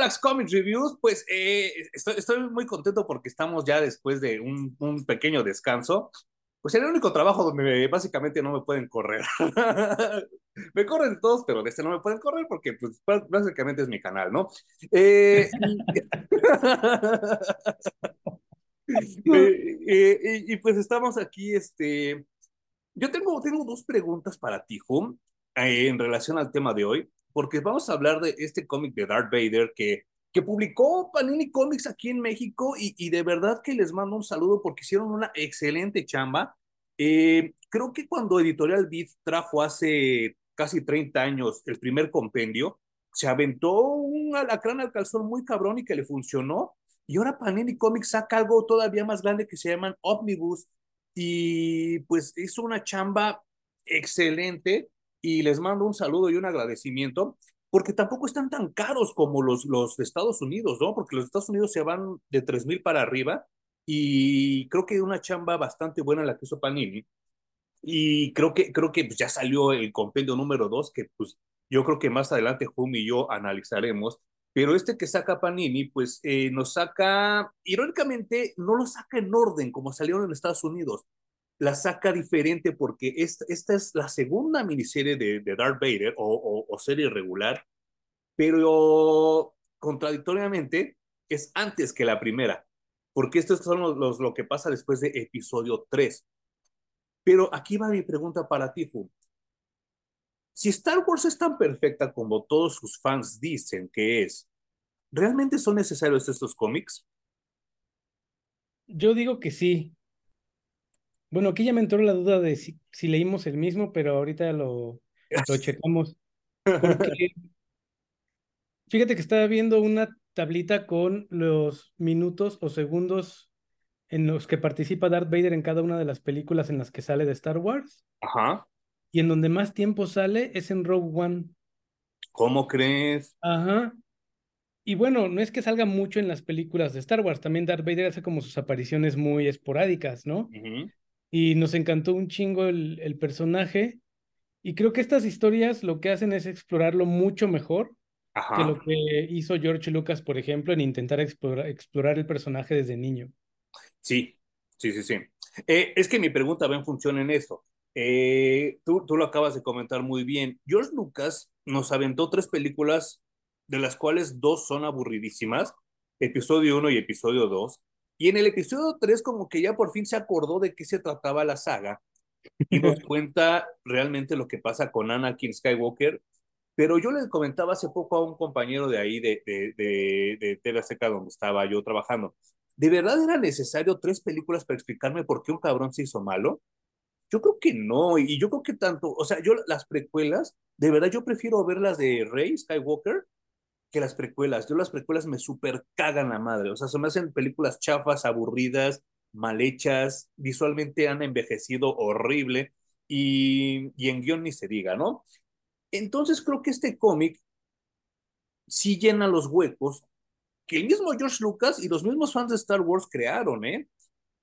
Parallax Comics Reviews. Pues eh, estoy, estoy, muy contento porque estamos ya después de un, un, pequeño descanso. Pues era el único trabajo donde básicamente no me pueden correr. me corren todos, pero de este no me pueden correr porque pues básicamente es mi canal, ¿no? Eh, eh, y, y, pues estamos aquí, este... Yo tengo, tengo dos preguntas para ti, Hum, en relación al tema de hoy porque vamos a hablar de este cómic de Darth Vader que, que publicó Panini Comics aquí en México y, de verdad que les mando un saludo porque hicieron una excelente chamba. Eh, creo que cuando Editorial Beat trajo hace casi 30 años el primer compendio, se aventó un alacrán al calzón muy cabrón y que le funcionó. Y ahora Panini Comics saca algo todavía más grande que se llaman Omnibus y pues hizo una chamba excelente y les mando un saludo y un agradecimiento, porque tampoco están tan caros como los, los de Estados Unidos, ¿no? Porque los de Estados Unidos se van de tres mil para arriba y creo que una chamba bastante buena la que hizo Panini. Y creo que, creo que pues, ya salió el compendio número dos, que pues yo creo que más adelante Jum y yo analizaremos. Pero este que saca Panini, pues eh, nos saca, irónicamente, no lo saca en orden como salieron en Estados Unidos la saca diferente porque esta, esta es la segunda miniserie de, de Darth Vader o, o, serie regular, pero contradictoriamente es antes que la primera, porque esto es los, lo que pasa después de episodio 3. Pero aquí va mi pregunta para ti, Fu. Si Star Wars es tan perfecta como todos sus fans dicen que es, ¿realmente son necesarios estos cómics? Yo digo que sí, bueno, aquí ya me entró la duda de si, si leímos el mismo, pero ahorita lo, lo checamos. Porque fíjate que estaba viendo una tablita con los minutos o segundos en los que participa Darth Vader en cada una de las películas en las que sale de Star Wars. Ajá. Y en donde más tiempo sale es en Rogue One. ¿Cómo crees? Ajá. Y bueno, no es que salga mucho en las películas de Star Wars, también Darth Vader hace como sus apariciones muy esporádicas, ¿no? Y nos encantó un chingo el, el, personaje. Y creo que estas historias lo que hacen es explorarlo mucho mejor Ajá. que lo que hizo George Lucas, por ejemplo, en intentar explorar, explorar el personaje desde niño. Sí, sí, sí, sí. Eh, es que mi pregunta va en función en eso. Eh, tú, tú lo acabas de comentar muy bien. George Lucas nos aventó tres películas, de las cuales dos son aburridísimas, episodio 1 y episodio 2, y en el episodio 3 como que ya por fin se acordó de qué se trataba la saga y nos cuenta realmente lo que pasa con Anakin Skywalker. Pero yo le comentaba hace poco a un compañero de ahí, de, de, de, de TV donde estaba yo trabajando, ¿de verdad era necesario tres películas para explicarme por qué un cabrón se hizo malo? Yo creo que no, y yo creo que tanto, o sea, yo las precuelas, de verdad yo prefiero ver las de Rey Skywalker que las precuelas. Yo las precuelas me super cagan la madre. O sea, se me hacen películas chafas, aburridas, mal hechas, visualmente han envejecido horrible y, y en guion ni se diga, ¿no? Entonces creo que este cómic sí llena los huecos que el mismo George Lucas y los mismos fans de Star Wars crearon, ¿eh?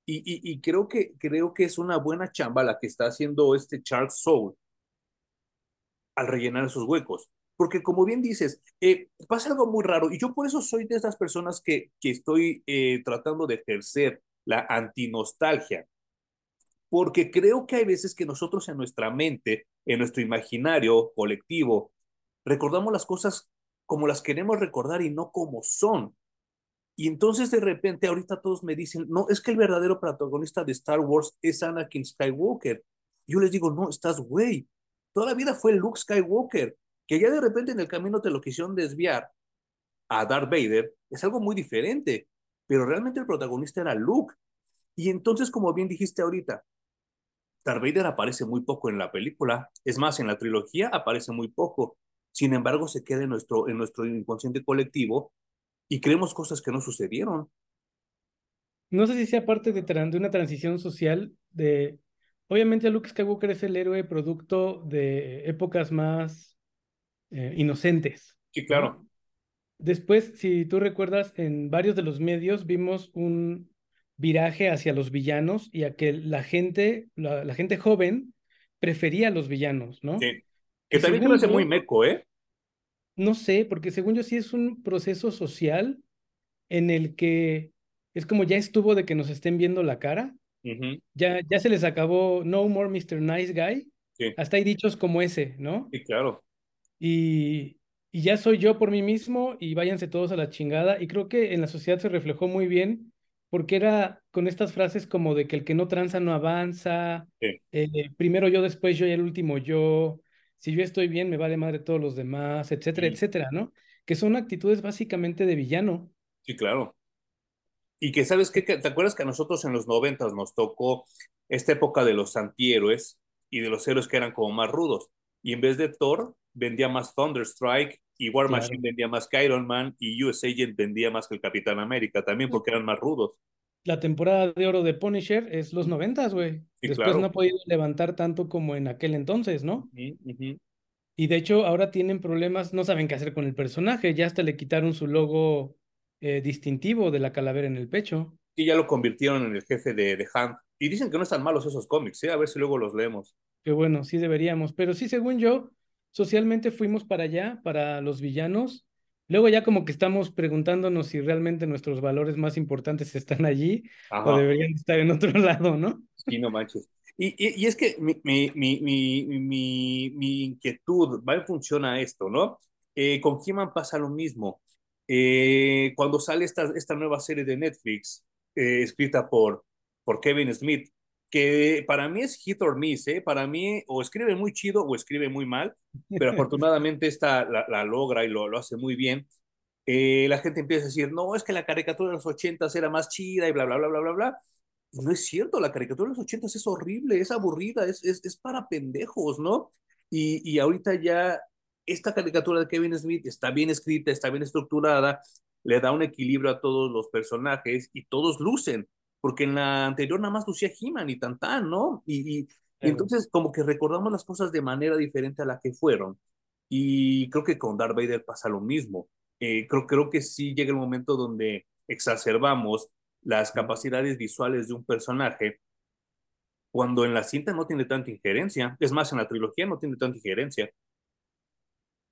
Y, y, y creo, que, creo que es una buena chamba la que está haciendo este Charles Soule al rellenar esos huecos porque como bien dices, eh, pasa algo muy raro y yo por eso soy de esas personas que, que estoy eh, tratando de ejercer la antinostalgia, porque creo que hay veces que nosotros en nuestra mente, en nuestro imaginario colectivo, recordamos las cosas como las queremos recordar y no como son. Y entonces de repente ahorita todos me dicen, no, es que el verdadero protagonista de Star Wars es Anakin Skywalker. Yo les digo, no, estás güey. Toda la vida fue Luke Skywalker que ya de repente en el camino te lo quisieron desviar a Darth Vader, es algo muy diferente, pero realmente el protagonista era Luke. Y entonces, como bien dijiste ahorita, Darth Vader aparece muy poco en la película, es más, en la trilogía aparece muy poco, sin embargo se queda en nuestro, en nuestro inconsciente colectivo y creemos cosas que no sucedieron. No sé si sea parte de, de una transición social de... Obviamente Luke Skywalker es el héroe producto de épocas más eh, inocentes. Sí, claro. Después, si tú recuerdas, en varios de los medios vimos un viraje hacia los villanos y a que la gente, la, gente joven prefería a los villanos, ¿no? Sí. Que también me hace muy meco, ¿eh? no sé, porque según yo sí es un proceso social en el que es como ya estuvo de que nos estén viendo la cara. ya, ya se les acabó No More Mr. Nice Guy. Hasta hay dichos como ese, ¿no? Sí, claro. Y, y ya soy yo por mí mismo y váyanse todos a la chingada. Y creo que en la sociedad se reflejó muy bien porque era con estas frases como de que el que no tranza no avanza, eh, primero yo, después yo y el último yo, si yo estoy bien me vale madre todos los demás, etcétera, etcétera, ¿no? Que son actitudes básicamente de villano. Sí, claro. Y que sabes qué, ¿te acuerdas que a nosotros en los noventas nos tocó esta época de los antihéroes y de los héroes que eran como más rudos? Y en vez de Thor, vendía más Thunderstrike y War Machine vendía más que Iron Man y US Agent vendía más que el Capitán América también porque eran más rudos. La temporada de oro de Punisher es los noventas, güey. Después no ha podido levantar tanto como en aquel entonces, ¿no? Y de hecho ahora tienen problemas, no saben qué hacer con el personaje, ya hasta le quitaron su logo eh, distintivo de la calavera en el pecho. Y ya lo convirtieron en el jefe de, de Hunt. Y dicen que no están malos esos cómics, ¿eh? A ver si luego los leemos. Qué bueno, sí deberíamos. Pero sí, según yo, socialmente fuimos para allá, para los villanos. Luego ya como que estamos preguntándonos si realmente nuestros valores más importantes están allí o deberían estar en otro lado, ¿no? Sí, no manches. Y, y, es que mi, mi, mi, mi, inquietud va en función a esto, ¿no? Eh, con He-Man pasa lo mismo. Eh, cuando sale esta, esta nueva serie de Netflix, eh, escrita por, por Kevin Smith, que para mí es hit or miss, ¿eh? Para mí o escribe muy chido o escribe muy mal, pero afortunadamente esta la, logra y lo, lo, hace muy bien. Eh, la gente empieza a decir, no, es que la caricatura de los ochentas era más chida y bla, bla, bla, bla, bla, bla. Y no es cierto, la caricatura de los ochentas es horrible, es aburrida, es, es, es para pendejos, ¿no? Y, y ahorita ya esta caricatura de Kevin Smith está bien escrita, está bien estructurada, le da un equilibrio a todos los personajes y todos lucen porque en la anterior nada más lucía He-Man y Tantán, ¿no? Y, entonces como que recordamos las cosas de manera diferente a la que fueron. Y creo que con Darth Vader pasa lo mismo. Eh, creo, creo que sí llega el momento donde exacerbamos las capacidades visuales de un personaje cuando en la cinta no tiene tanta injerencia. Es más, en la trilogía no tiene tanta injerencia.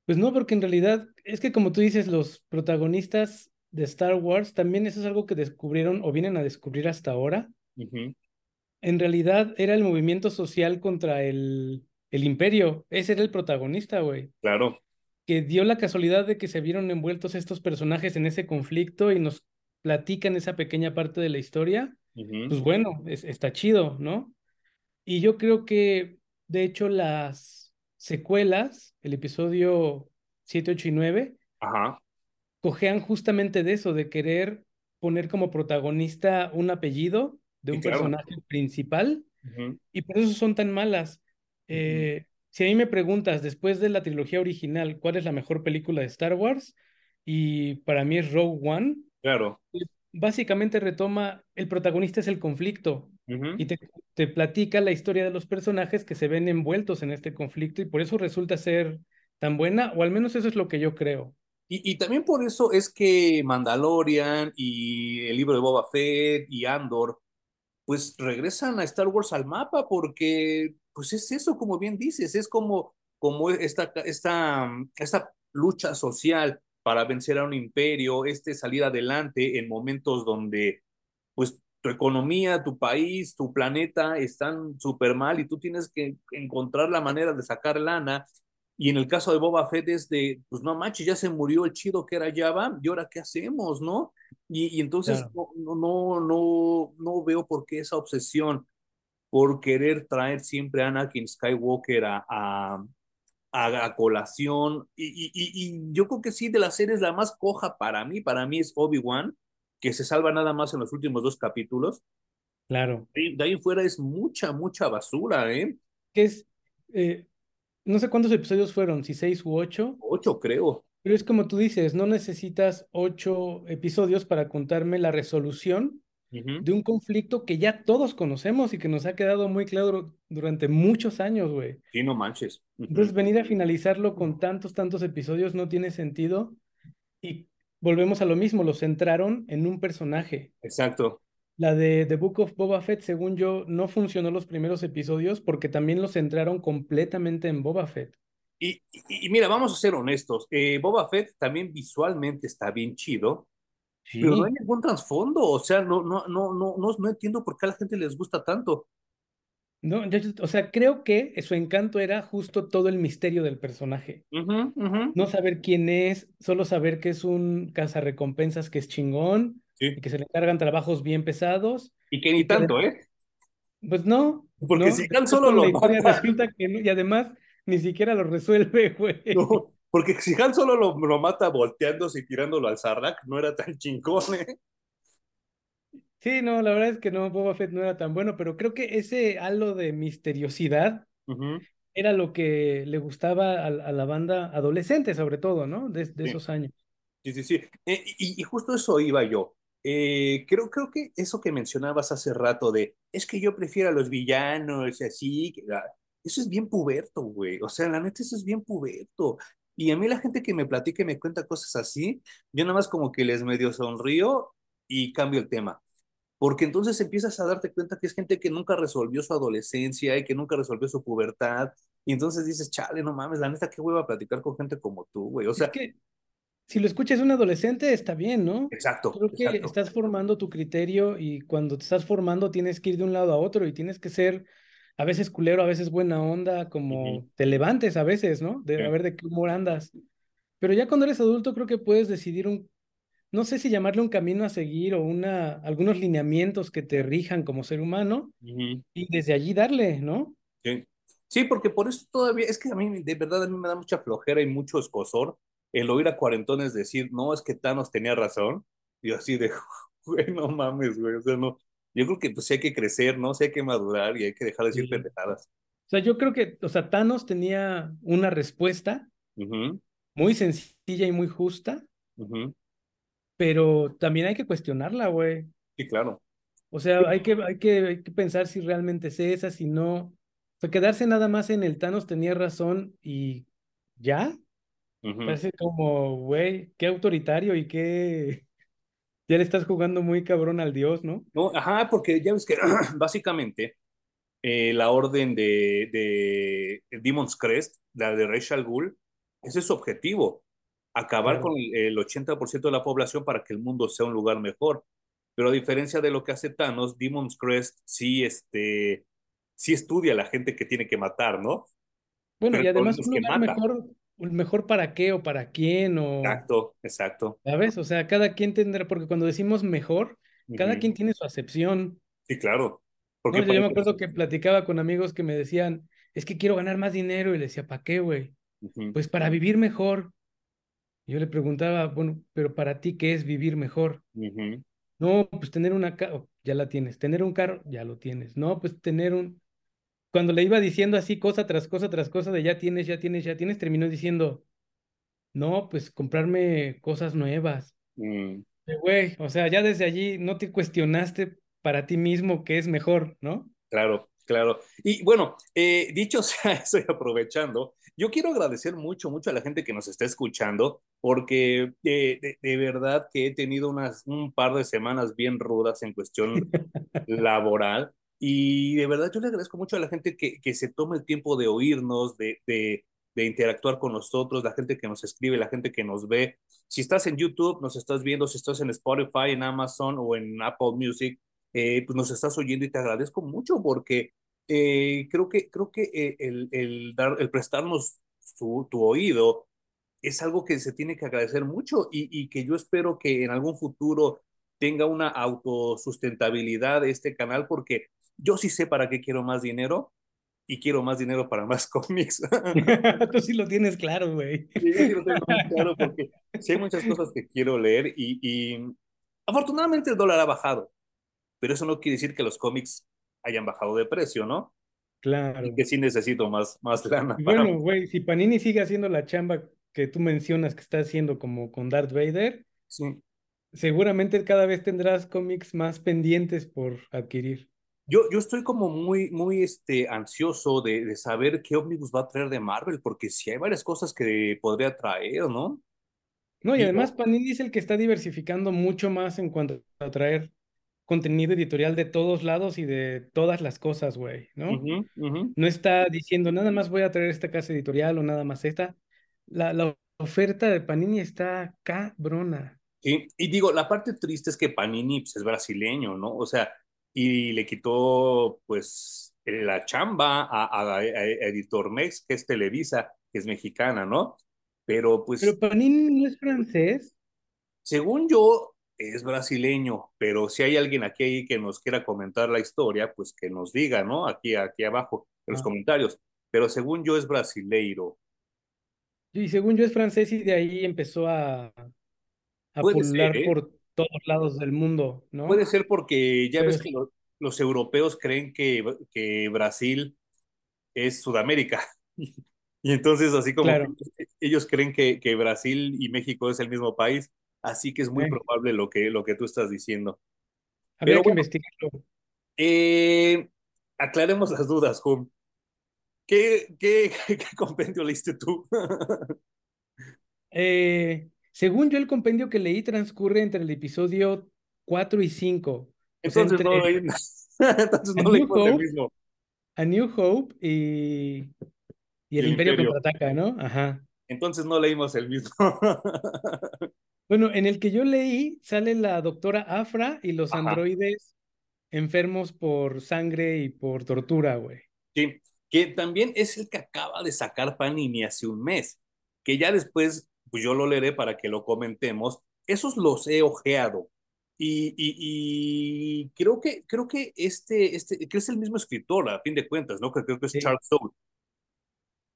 Pues no, porque en realidad es que como tú dices, los protagonistas de Star Wars, también eso es algo que descubrieron o vienen a descubrir hasta ahora. En realidad era el movimiento social contra el, el imperio. Ese era el protagonista, güey. Claro. Que dio la casualidad de que se vieron envueltos estos personajes en ese conflicto y nos platican esa pequeña parte de la historia. Pues bueno, está chido, ¿no? Y yo creo que, de hecho, las secuelas, el episodio 7, 8 y 9, Ajá cojean justamente de eso, de querer poner como protagonista un apellido de un personaje principal, y por eso son tan malas. Eh, si a mí me preguntas, después de la trilogía original, ¿cuál es la mejor película de Star Wars? Y para mí es Rogue One. Claro. Básicamente retoma, el protagonista es el conflicto y te, te, platica la historia de los personajes que se ven envueltos en este conflicto y por eso resulta ser tan buena, o al menos eso es lo que yo creo. Y, también por eso es que Mandalorian y el libro de Boba Fett y Andor, pues regresan a Star Wars al mapa porque, pues es eso, como bien dices, es como, como esta, esta, esta lucha social para vencer a un imperio, este salir adelante en momentos donde, pues, tu economía, tu país, tu planeta están súper mal y tú tienes que encontrar la manera de sacar lana y en el caso de Boba Fett es de, pues no manches, ya se murió el chido que era Java, ¿y ahora qué hacemos, no? Y, entonces no, no, no, no veo por qué esa obsesión por querer traer siempre a Anakin Skywalker a, a, a, colación. Y, y, y, yo creo que sí, de las series la más coja para mí, para mí es Obi-Wan, que se salva nada más en los últimos dos capítulos. Claro. De, ahí fuera es mucha, mucha basura, ¿eh? Que es, eh, no sé cuántos episodios fueron, si seis u ocho. Ocho, creo. Pero es como tú dices, no necesitas ocho episodios para contarme la resolución de un conflicto que ya todos conocemos y que nos ha quedado muy claro durante muchos años, güey. Sí, no manches. Entonces, venir a finalizarlo con tantos, tantos episodios no tiene sentido. Y volvemos a lo mismo, lo centraron en un personaje. Exacto. La de The Book of Boba Fett, según yo, no funcionó los primeros episodios porque también lo centraron completamente en Boba Fett. Y, y, mira, vamos a ser honestos, eh, Boba Fett también visualmente está bien chido, sí. pero no hay ningún trasfondo, o sea, no, no, no, no, no, no entiendo por qué a la gente les gusta tanto. No, yo, o sea, creo que su encanto era justo todo el misterio del personaje. No saber quién es, solo saber que es un cazarrecompensas que es chingón y que se le encargan trabajos bien pesados. Y que ni tanto, ¿eh? Pues no. Porque si Han Solo lo mata. y además ni siquiera lo resuelve, güey. No, porque si Han Solo lo, lo mata volteándose y tirándolo al Sarlacc, no era tan chingón, ¿eh? Sí, no, la verdad es que no, Boba Fett no era tan bueno, pero creo que ese halo de misteriosidad era lo que le gustaba a, la banda adolescente, sobre todo, ¿no? De, esos años. Sí, sí, sí. Eh, y, justo eso iba yo. Eh, creo, creo que eso que mencionabas hace rato de, es que yo prefiero a los villanos y así, eso es bien puberto, güey. O sea, la neta, eso es bien puberto. Y a mí la gente que me platica y me cuenta cosas así, yo nada más como que les medio sonrío y cambio el tema porque entonces empiezas a darte cuenta que es gente que nunca resolvió su adolescencia y que nunca resolvió su pubertad, y entonces dices, chale, no mames, la neta, qué hueva platicar con gente como tú, güey. O sea, es que si lo escuchas un adolescente, está bien, ¿no? Exacto. Creo que estás formando tu criterio y cuando te estás formando tienes que ir de un lado a otro y tienes que ser a veces culero, a veces buena onda, como te levantes a veces, ¿no? De a ver de qué humor andas. Pero ya cuando eres adulto creo que puedes decidir un no sé si llamarle un camino a seguir o una, algunos lineamientos que te rijan como ser humano y desde allí darle, ¿no? Sí. sí, porque por eso todavía, es que a mí de verdad a mí me da mucha flojera y mucho escosor el oír a cuarentones decir, no, es que Thanos tenía razón, y así de, güey, no mames, güey, o sea, no, yo creo que pues sí hay que crecer, ¿no? Sí hay que madurar y hay que dejar de decir pendejadas. O sea, yo creo que, o sea, Thanos tenía una respuesta muy sencilla y muy justa, pero también hay que cuestionarla, güey. Sí, claro. O sea, hay que, hay que, hay que pensar si realmente es esa, si no. O sea, quedarse nada más en el Thanos tenía razón y ya. Parece como, güey, qué autoritario y qué. Ya le estás jugando muy cabrón al dios, ¿no? No, ajá, porque ya ves que básicamente eh, la orden de, de Demon's Crest, la de Rachel Ghoul, ese es su objetivo acabar con el 80% de la población para que el mundo sea un lugar mejor. Pero a diferencia de lo que hace Thanos, Demon's Crest sí, este, sí estudia a la gente que tiene que matar, ¿no? Bueno, y además un lugar mejor, mejor para qué o para quién o... Exacto, exacto. ¿Sabes? O sea, cada quien tendrá, porque cuando decimos mejor, cada quien tiene su acepción. Sí, claro. Porque yo me acuerdo que platicaba con amigos que me decían, es que quiero ganar más dinero y le decía, ¿para qué, güey? Pues para vivir mejor. Yo le preguntaba, bueno, pero para ti, ¿qué es vivir mejor? No, pues tener una ya la tienes. Tener un carro, ya lo tienes. No, pues tener un... Cuando le iba diciendo así cosa tras cosa tras cosa de ya tienes, ya tienes, ya tienes, terminó diciendo, no, pues comprarme cosas nuevas. Mm. Güey, o sea, ya desde allí no te cuestionaste para ti mismo qué es mejor, ¿no? Claro, claro. Y bueno, eh, dicho sea eso y aprovechando, yo quiero agradecer mucho, mucho a la gente que nos está escuchando, porque de, verdad que he tenido unas, un par de semanas bien rudas en cuestión laboral. Y de verdad yo le agradezco mucho a la gente que, que se toma el tiempo de oírnos, de, de, de, interactuar con nosotros, la gente que nos escribe, la gente que nos ve. Si estás en YouTube, nos estás viendo, si estás en Spotify, en Amazon o en Apple Music, eh, pues nos estás oyendo y te agradezco mucho porque eh, creo que, creo que eh, el, el, dar, el prestarnos tu oído es algo que se tiene que agradecer mucho y, y, que yo espero que en algún futuro tenga una autosustentabilidad este canal porque yo sí sé para qué quiero más dinero y quiero más dinero para más cómics. Tú sí lo tienes claro, güey. Sí, yo sí lo tengo claro porque sí hay muchas cosas que quiero leer y, y afortunadamente el dólar ha bajado, pero eso no quiere decir que los cómics hayan bajado de precio, ¿no? Claro. Y que sí necesito más, más lana. Bueno, güey, si Panini sigue haciendo la chamba que tú mencionas que está haciendo como con Darth Vader, sí. seguramente cada vez tendrás cómics más pendientes por adquirir. Yo, yo estoy como muy, muy este, ansioso de, de saber qué ómnibus va a traer de Marvel, porque sí hay varias cosas que podría traer, ¿no? No, y, además Panini es el que está diversificando mucho más en cuanto a traer contenido editorial de todos lados y de todas las cosas, güey, ¿no? No está diciendo nada más voy a traer esta casa editorial o nada más esta. La, la oferta de Panini está cabrona. Sí, y digo, la parte triste es que Panini pues, es brasileño, ¿no? O sea, y le quitó, pues, la chamba a, Editor Mex, que es Televisa, que es mexicana, ¿no? Pero pues... Pero Panini no es francés. Según yo, es brasileño, pero si hay alguien aquí que nos quiera comentar la historia, pues que nos diga, ¿no? Aquí, aquí abajo, en los ah. comentarios. Pero según yo es brasileiro. Y según yo es francés y de ahí empezó a, a pulular ¿eh? por todos lados del mundo, ¿no? Puede ser porque ya ves que los, europeos creen que, que Brasil es Sudamérica. y entonces así como ellos creen que, que Brasil y México es el mismo país Así que es muy probable lo que, lo que tú estás diciendo. Habría que investigarlo. Eh, aclaremos las dudas, Jum. ¿Qué, qué, compendio leíste tú? Eh, según yo, el compendio que leí transcurre entre el episodio 4 y 5. Entonces, no, entonces no leí el mismo. A New Hope y, y el, Imperio, Imperio contraataca, ¿no? Ajá. Entonces no leímos el mismo. Bueno, en el que yo leí sale la doctora Afra y los androides enfermos por sangre y por tortura, güey. Sí, que también es el que acaba de sacar Panini hace un mes, que ya después, pues yo lo leeré para que lo comentemos. Esos los he ojeado. Y, y, creo que creo que este, este, que es el mismo escritor, a fin de cuentas, ¿no? Creo, que es Charles Soule.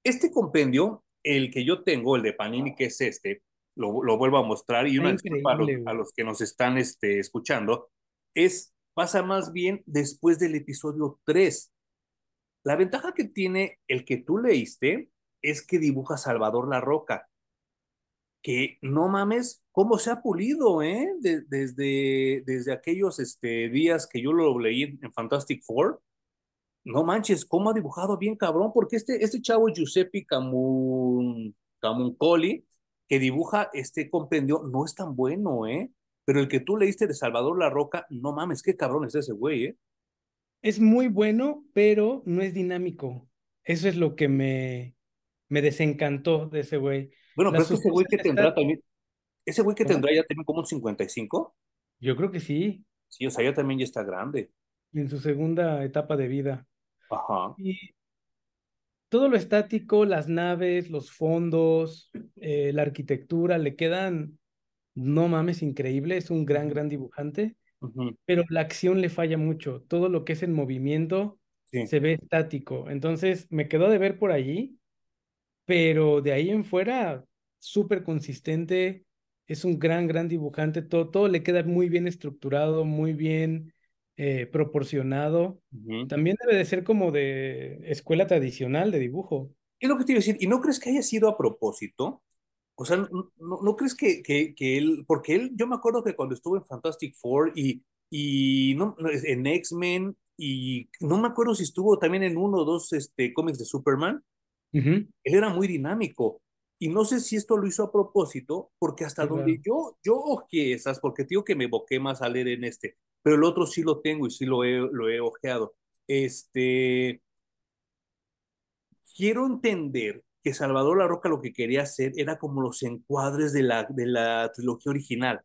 Este compendio, el que yo tengo, el de Panini, que es este, lo, vuelvo a mostrar y una disculpa a los, que nos están este, escuchando, es, pasa más bien después del episodio 3. La ventaja que tiene el que tú leíste es que dibuja Salvador La Roca, que no mames, cómo se ha pulido, ¿eh? desde, desde aquellos este, días que yo lo leí en Fantastic Four. No manches, cómo ha dibujado bien cabrón, porque este, este chavo Giuseppe Camun, Camuncoli que dibuja este compendio no es tan bueno, ¿eh? Pero el que tú leíste de Salvador La Roca, no mames, qué cabrón es ese güey, ¿eh? Es muy bueno, pero no es dinámico. Eso es lo que me, me desencantó de ese güey. Bueno, pero es que ese güey que tendrá también, ese güey que tendrá ya tiene como un 55. Yo creo que sí. Sí, o sea, ya también ya está grande. En su segunda etapa de vida. Ajá. Y todo lo estático, las naves, los fondos, eh, la arquitectura, le quedan, no mames, increíble, es un gran, gran dibujante, pero la acción le falla mucho, todo lo que es en movimiento se ve estático, entonces me quedó de ver por allí, pero de ahí en fuera, súper consistente, es un gran, gran dibujante, todo, todo le queda muy bien estructurado, muy bien eh, proporcionado. También debe de ser como de escuela tradicional de dibujo. Es lo que te iba a decir, ¿y no crees que haya sido a propósito? O sea, ¿no, no, crees que, que, que, él, porque él, yo me acuerdo que cuando estuvo en Fantastic Four y, y no, en X-Men, y no me acuerdo si estuvo también en uno o dos este, cómics de Superman, él era muy dinámico. Y no sé si esto lo hizo a propósito, porque hasta donde yo, yo ojeé esas, porque digo que me evoqué más a leer en este, pero el otro sí lo tengo y sí lo he, lo he ojeado. Este, quiero entender que Salvador La Roca lo que quería hacer era como los encuadres de la, de la trilogía original.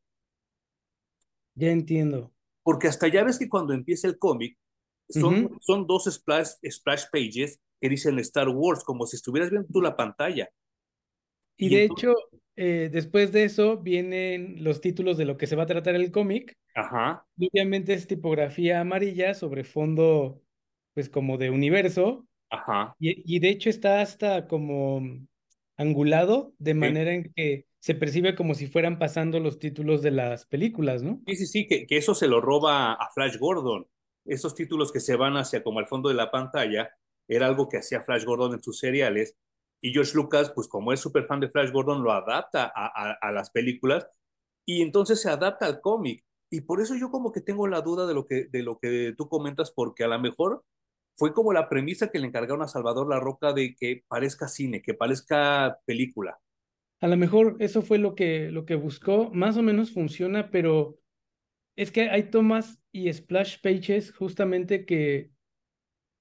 Ya entiendo. Porque hasta ya ves que cuando empieza el cómic, son, son dos splash, splash pages que dicen Star Wars, como si estuvieras viendo tú la pantalla. Y, de hecho, eh, después de eso vienen los títulos de lo que se va a tratar el cómic. Ajá. obviamente es tipografía amarilla sobre fondo, pues como de universo. Ajá. Y, de hecho está hasta como angulado, de manera en que se percibe como si fueran pasando los títulos de las películas, ¿no? Sí, sí, sí, que, que eso se lo roba a Flash Gordon. Esos títulos que se van hacia como al fondo de la pantalla, era algo que hacía Flash Gordon en sus seriales y George Lucas, pues como es súper fan de Flash Gordon, lo adapta a, las películas y entonces se adapta al cómic. Y por eso yo como que tengo la duda de lo que, de lo que tú comentas, porque a lo mejor fue como la premisa que le encargaron a Salvador La Roca de que parezca cine, que parezca película. A lo mejor eso fue lo que, lo que buscó, más o menos funciona, pero es que hay tomas y splash pages justamente que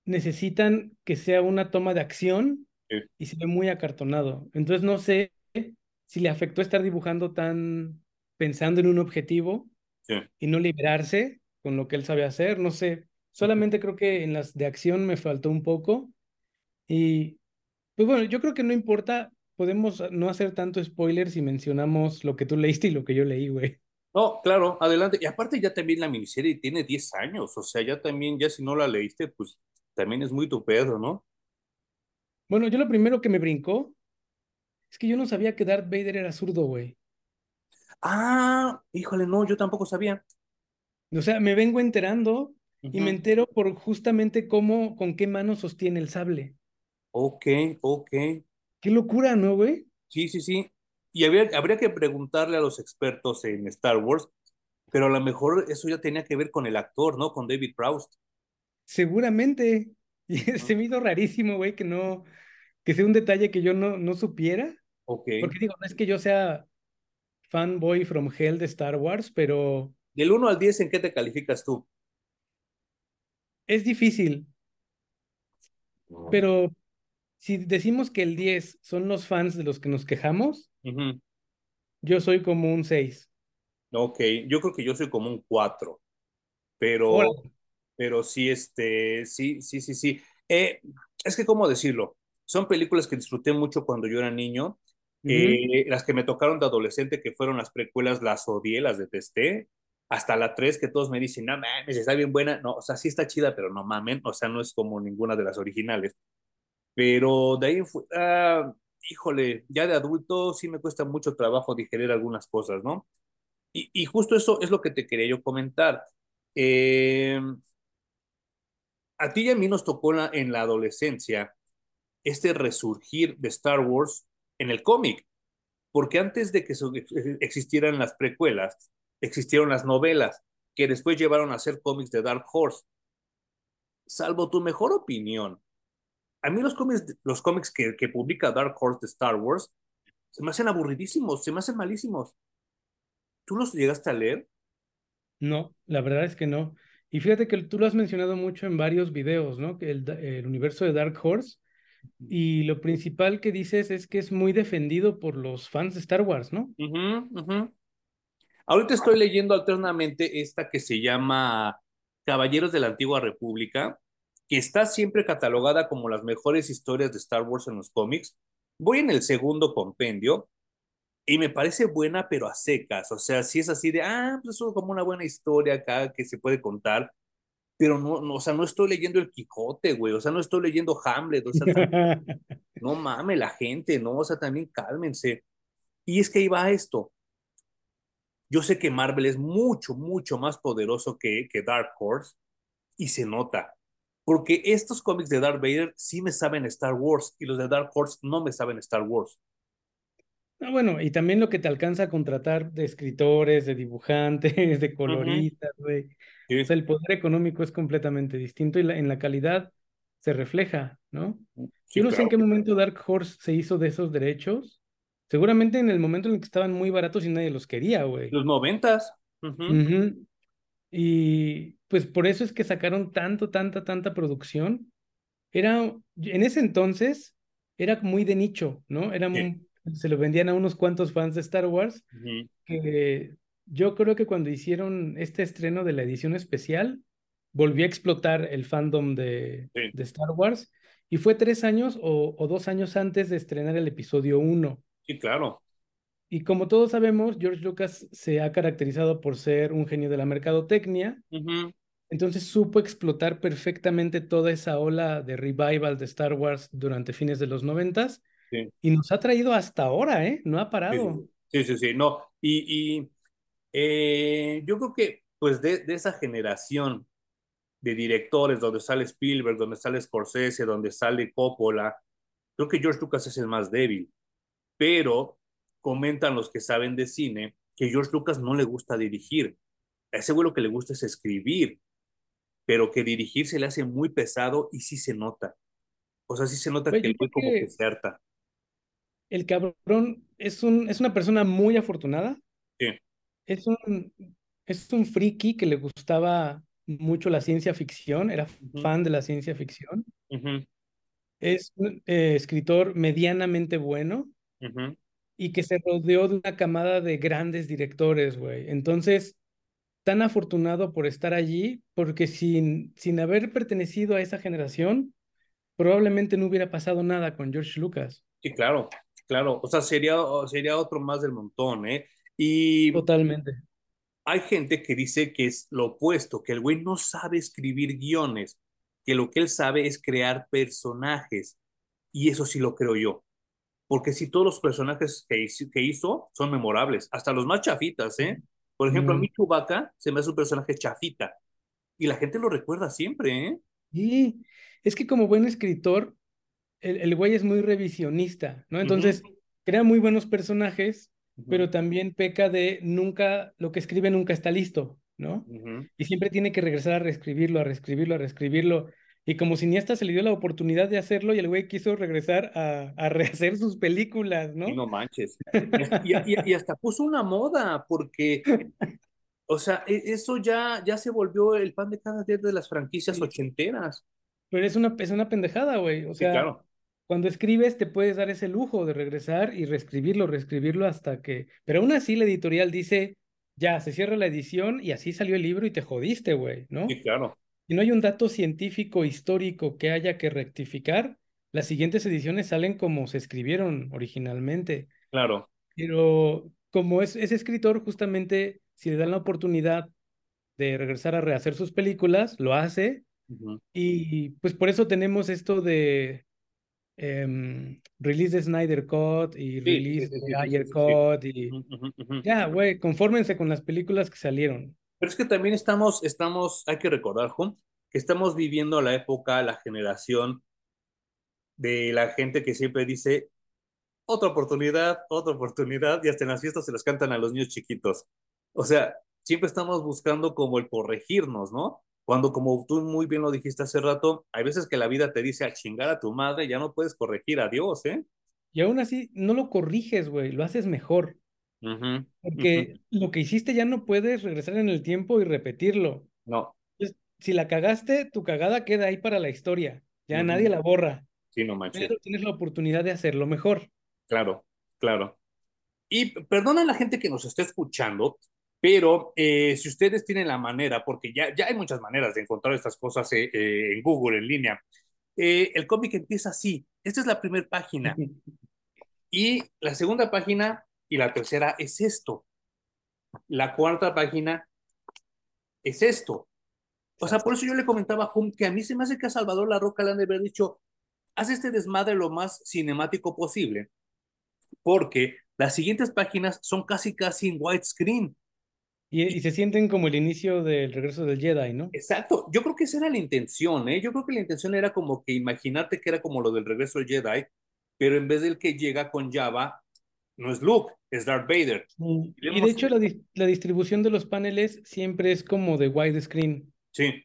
necesitan que sea una toma de acción y se ve muy acartonado. Entonces no sé si le afectó estar dibujando tan pensando en un objetivo y no liberarse con lo que él sabe hacer, no sé. Solamente creo que en las de acción me faltó un poco. Y pues bueno, yo creo que no importa, podemos no hacer tanto spoiler si mencionamos lo que tú leíste y lo que yo leí, güey. No, claro, adelante. Y aparte ya también la miniserie tiene 10 años, o sea, ya también, ya si no la leíste, pues también es muy tu pedo, ¿no? Bueno, yo lo primero que me brincó es que yo no sabía que Darth Vader era zurdo, güey. Ah, híjole, no, yo tampoco sabía. O sea, me vengo enterando y me entero por justamente cómo, con qué mano sostiene el sable. Ok, ok. Qué locura, ¿no, güey? Sí, sí, sí. Y habría, habría que preguntarle a los expertos en Star Wars, pero a lo mejor eso ya tenía que ver con el actor, ¿no? Con David Proust. Seguramente. Y se me hizo rarísimo, güey, que no, que sea un detalle que yo no, no supiera. Ok. Porque digo, no es que yo sea fanboy from hell de Star Wars, pero... Del 1 al 10, ¿en qué te calificas tú? Es difícil. Pero si decimos que el 10 son los fans de los que nos quejamos, yo soy como un 6. Ok, yo creo que yo soy como un 4. Pero, pero sí, este, sí, sí, sí, sí. Eh, es que, ¿cómo decirlo? Son películas que disfruté mucho cuando yo era niño. Eh, las que me tocaron de adolescente, que fueron las precuelas, las odié, las detesté. Hasta la 3, que todos me dicen, no mames, está bien buena. No, o sea, sí está chida, pero no mamen. O sea, no es como ninguna de las originales. Pero de ahí fue, ah, híjole, ya de adulto sí me cuesta mucho trabajo digerir algunas cosas, ¿no? Y, y justo eso es lo que te quería yo comentar. Eh, a ti y a mí nos tocó en la, adolescencia este resurgir de Star Wars en el cómic, porque antes de que existieran las precuelas, existieron las novelas, que después llevaron a ser cómics de Dark Horse. Salvo tu mejor opinión, a mí los cómics, los cómics que, publica Dark Horse de Star Wars se me hacen aburridísimos, se me hacen malísimos. ¿Tú los llegaste a leer? No, la verdad es que no. Y fíjate que tú lo has mencionado mucho en varios videos, ¿no? Que el, universo de Dark Horse. Y lo principal que dices es que es muy defendido por los fans de Star Wars, ¿no? Ahorita estoy leyendo alternamente esta que se llama Caballeros de la Antigua República, que está siempre catalogada como las mejores historias de Star Wars en los cómics. Voy en el segundo compendio y me parece buena, pero a secas. O sea, si es así de, ah, pues es como una buena historia acá que se puede contar, pero no, no o sea, no estoy leyendo el Quijote, güey, o sea, no estoy leyendo Hamlet, o sea, no mames la gente, ¿no? O sea, también cálmense. Y es que ahí va esto. Yo sé que Marvel es mucho, mucho más poderoso que, que Dark Horse y se nota. Porque estos cómics de Darth Vader sí me saben Star Wars y los de Dark Horse no me saben Star Wars. Ah, bueno, y también lo que te alcanza a contratar de escritores, de dibujantes, de coloristas, güey. O sea, el poder económico es completamente distinto y en la calidad se refleja, ¿no? Yo no sé en qué momento Dark Horse se hizo de esos derechos. Seguramente en el momento en el que estaban muy baratos y nadie los quería, güey. Los noventas. Y pues por eso es que sacaron tanto, tanta, tanta producción. Era, en ese entonces, era muy de nicho, ¿no? Era se lo vendían a unos cuantos fans de Star Wars, que yo creo que cuando hicieron este estreno de la edición especial, volvió a explotar el fandom de, de Star Wars, y fue tres años o, o, dos años antes de estrenar el episodio 1. Sí, claro. Y como todos sabemos, George Lucas se ha caracterizado por ser un genio de la mercadotecnia. Entonces supo explotar perfectamente toda esa ola de revival de Star Wars durante fines de los noventas. Y nos ha traído hasta ahora, ¿eh? No ha parado. Sí, sí, sí. No. Y, eh, yo creo que, pues, de, de esa generación de directores, donde sale Spielberg, donde sale Scorsese, donde sale Coppola, creo que George Lucas es el más débil. Pero comentan los que saben de cine que George Lucas no le gusta dirigir. A ese güey lo que le gusta es escribir, pero que dirigir se le hace muy pesado y sí se nota. O sea, sí se nota que el güey como que se harta. El cabrón es, un, es una persona muy afortunada. Es un, es un friki que le gustaba mucho la ciencia ficción, era fan de la ciencia ficción. Es un eh, escritor medianamente bueno y que se rodeó de una camada de grandes directores, güey. Entonces, tan afortunado por estar allí, porque sin, sin haber pertenecido a esa generación, probablemente no hubiera pasado nada con George Lucas. Sí, claro, claro. O sea, sería, sería otro más del montón, ¿eh? Y Totalmente. Hay gente que dice que es lo opuesto, que el güey no sabe escribir guiones, que lo que él sabe es crear personajes. Y eso sí lo creo yo. Porque si todos los personajes que hizo, que hizo son memorables, hasta los más chafitas, ¿eh? Por ejemplo, a mí Chewbacca se me hace un personaje chafita. Y la gente lo recuerda siempre, ¿eh? Y es que como buen escritor, el, el güey es muy revisionista, ¿no? Entonces, crea muy buenos personajes, pero también peca de nunca, lo que escribe nunca está listo, ¿no? Y siempre tiene que regresar a reescribirlo, a reescribirlo, a reescribirlo. Y como cineasta se le dio la oportunidad de hacerlo y el güey quiso regresar a, a rehacer sus películas, ¿no? Y no manches. Y, y, hasta puso una moda, porque, o sea, e, eso ya, ya se volvió el pan de cada día de las franquicias ochenteras. Pero es una, es una pendejada, güey. O sea, claro. Cuando escribes te puedes dar ese lujo de regresar y reescribirlo, reescribirlo hasta que... Pero aún así la editorial dice, ya, se cierra la edición y así salió el libro y te jodiste, güey, ¿no? Sí, claro no hay un dato científico histórico que haya que rectificar, las siguientes ediciones salen como se escribieron originalmente. Claro. Pero como es, escritor, justamente si le dan la oportunidad de regresar a rehacer sus películas, lo hace. Y pues por eso tenemos esto de em, release de Snyder Cut y release de Ayer Cut y ya, güey, confórmense con las películas que salieron. Pero es que también estamos, estamos, hay que recordar, Juan, que estamos viviendo la época, la generación de la gente que siempre dice, otra oportunidad, otra oportunidad, y hasta en las fiestas se las cantan a los niños chiquitos. O sea, siempre estamos buscando como el corregirnos, ¿no? Cuando, como tú muy bien lo dijiste hace rato, hay veces que la vida te dice a chingar a tu madre, ya no puedes corregir a Dios, ¿eh? Y aún así, no lo corriges, güey, lo haces mejor. Porque lo que hiciste ya no puedes regresar en el tiempo y repetirlo. No. si la cagaste, tu cagada queda ahí para la historia. Ya nadie la borra. Sí, no manches. Pero tienes la oportunidad de hacerlo mejor. Claro, claro. Y perdona a la gente que nos está escuchando, pero eh, si ustedes tienen la manera, porque ya, ya hay muchas maneras de encontrar estas cosas eh, eh, en Google, en línea. el cómic empieza así. Esta es la primera página. y la segunda página y la tercera es esto. La cuarta página es esto. O sea, por eso yo le comentaba a Hum que a mí se me hace que a Salvador La Roca le han de haber dicho, haz este desmadre lo más cinemático posible, porque las siguientes páginas son casi, casi en widescreen. Y, y, se sienten como el inicio del regreso del Jedi, ¿no? Exacto. Yo creo que esa era la intención, ¿eh? Yo creo que la intención era como que imaginarte que era como lo del regreso del Jedi, pero en vez del que llega con Java, no es Luke, es Darth Vader. Y, de hecho la, la, distribución de los paneles siempre es como de widescreen. Sí.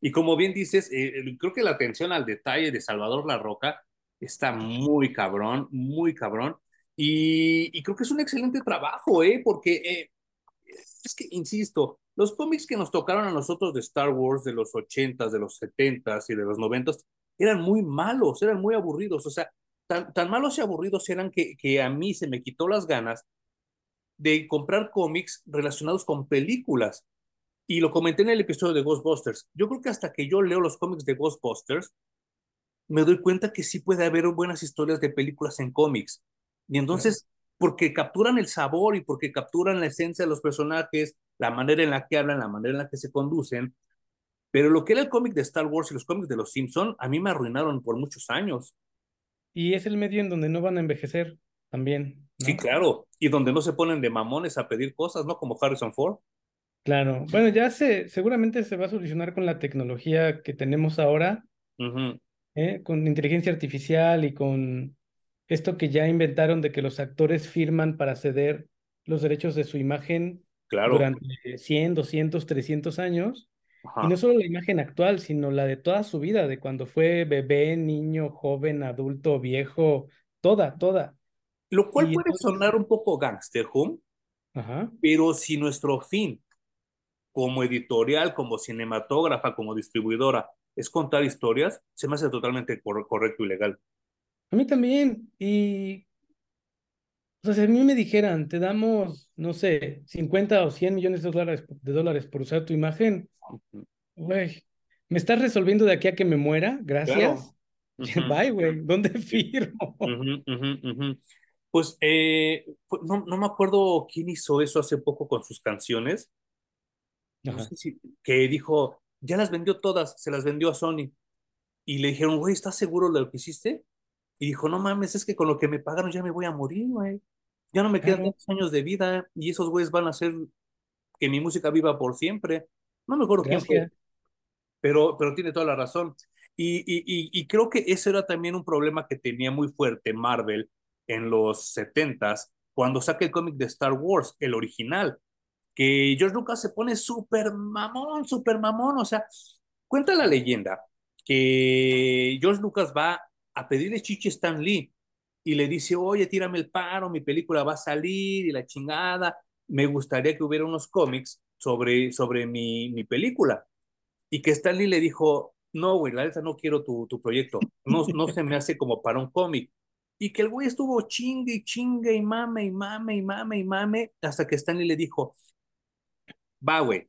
Y como bien dices, eh, creo que la atención al detalle de Salvador La Roca está muy cabrón, muy cabrón. Y, y creo que es un excelente trabajo, ¿eh? Porque eh, es que, insisto, los cómics que nos tocaron a nosotros de Star Wars de los 80s, de los 70s y de los 90s eran muy malos, eran muy aburridos. O sea, tan, malos y aburridos eran que, que a mí se me quitó las ganas de comprar cómics relacionados con películas. Y lo comenté en el episodio de Ghostbusters. Yo creo que hasta que yo leo los cómics de Ghostbusters, me doy cuenta que sí puede haber buenas historias de películas en cómics. Y entonces, porque capturan el sabor y porque capturan la esencia de los personajes, la manera en la que hablan, la manera en la que se conducen. Pero lo que era el cómic de Star Wars y los cómics de los Simpson, a mí me arruinaron por muchos años. Y es el medio en donde no van a envejecer también. Sí, claro. Y donde no se ponen de mamones a pedir cosas, ¿no? Como Harrison Ford. Claro. Bueno, ya se, seguramente se va a solucionar con la tecnología que tenemos ahora, ¿eh? con inteligencia artificial y con esto que ya inventaron de que los actores firman para ceder los derechos de su imagen claro. durante 100, 200, 300 años. Y no solo la imagen actual, sino la de toda su vida, de cuando fue bebé, niño, joven, adulto, viejo, toda, toda. Lo cual puede sonar un poco gangster, Ajá. Pero si nuestro fin como editorial, como cinematógrafa, como distribuidora, es contar historias, se me hace totalmente correcto y legal. A mí también. Y, o sea, si a mí me dijeran, te damos, no sé, 50 o 100 millones de dólares, de dólares por usar tu imagen, güey, me estás resolviendo de aquí a que me muera, gracias. Bye, güey, ¿dónde firmo? Pues eh, no, no, me acuerdo quién hizo eso hace poco con sus canciones. No sé si, que dijo, ya las vendió todas, se las vendió a Sony. Y le dijeron, güey, ¿estás seguro de lo que hiciste? Y dijo, no mames, es que con lo que me pagaron ya me voy a morir, güey. Ya no me quedan tantos años de vida y esos güeyes van a hacer que mi música viva por siempre. No me acuerdo quién fue, pero, pero tiene toda la razón. Y, y, y, creo que ese era también un problema que tenía muy fuerte Marvel en los 70s, cuando saca el cómic de Star Wars, el original, que George Lucas se pone súper mamón, súper mamón, o sea, cuenta la leyenda que George Lucas va a pedirle chichi a Stan Lee y le dice, oye, tírame el paro, mi película va a salir y la chingada, me gustaría que hubiera unos cómics sobre, sobre mi, mi película. Y que Stan Lee le dijo, no, güey, la verdad no quiero tu, tu proyecto, no, no se me hace como para un cómic. Y que el güey estuvo chingue y chingue y mame y mame y mame y mame hasta que Stanley le dijo, va, güey,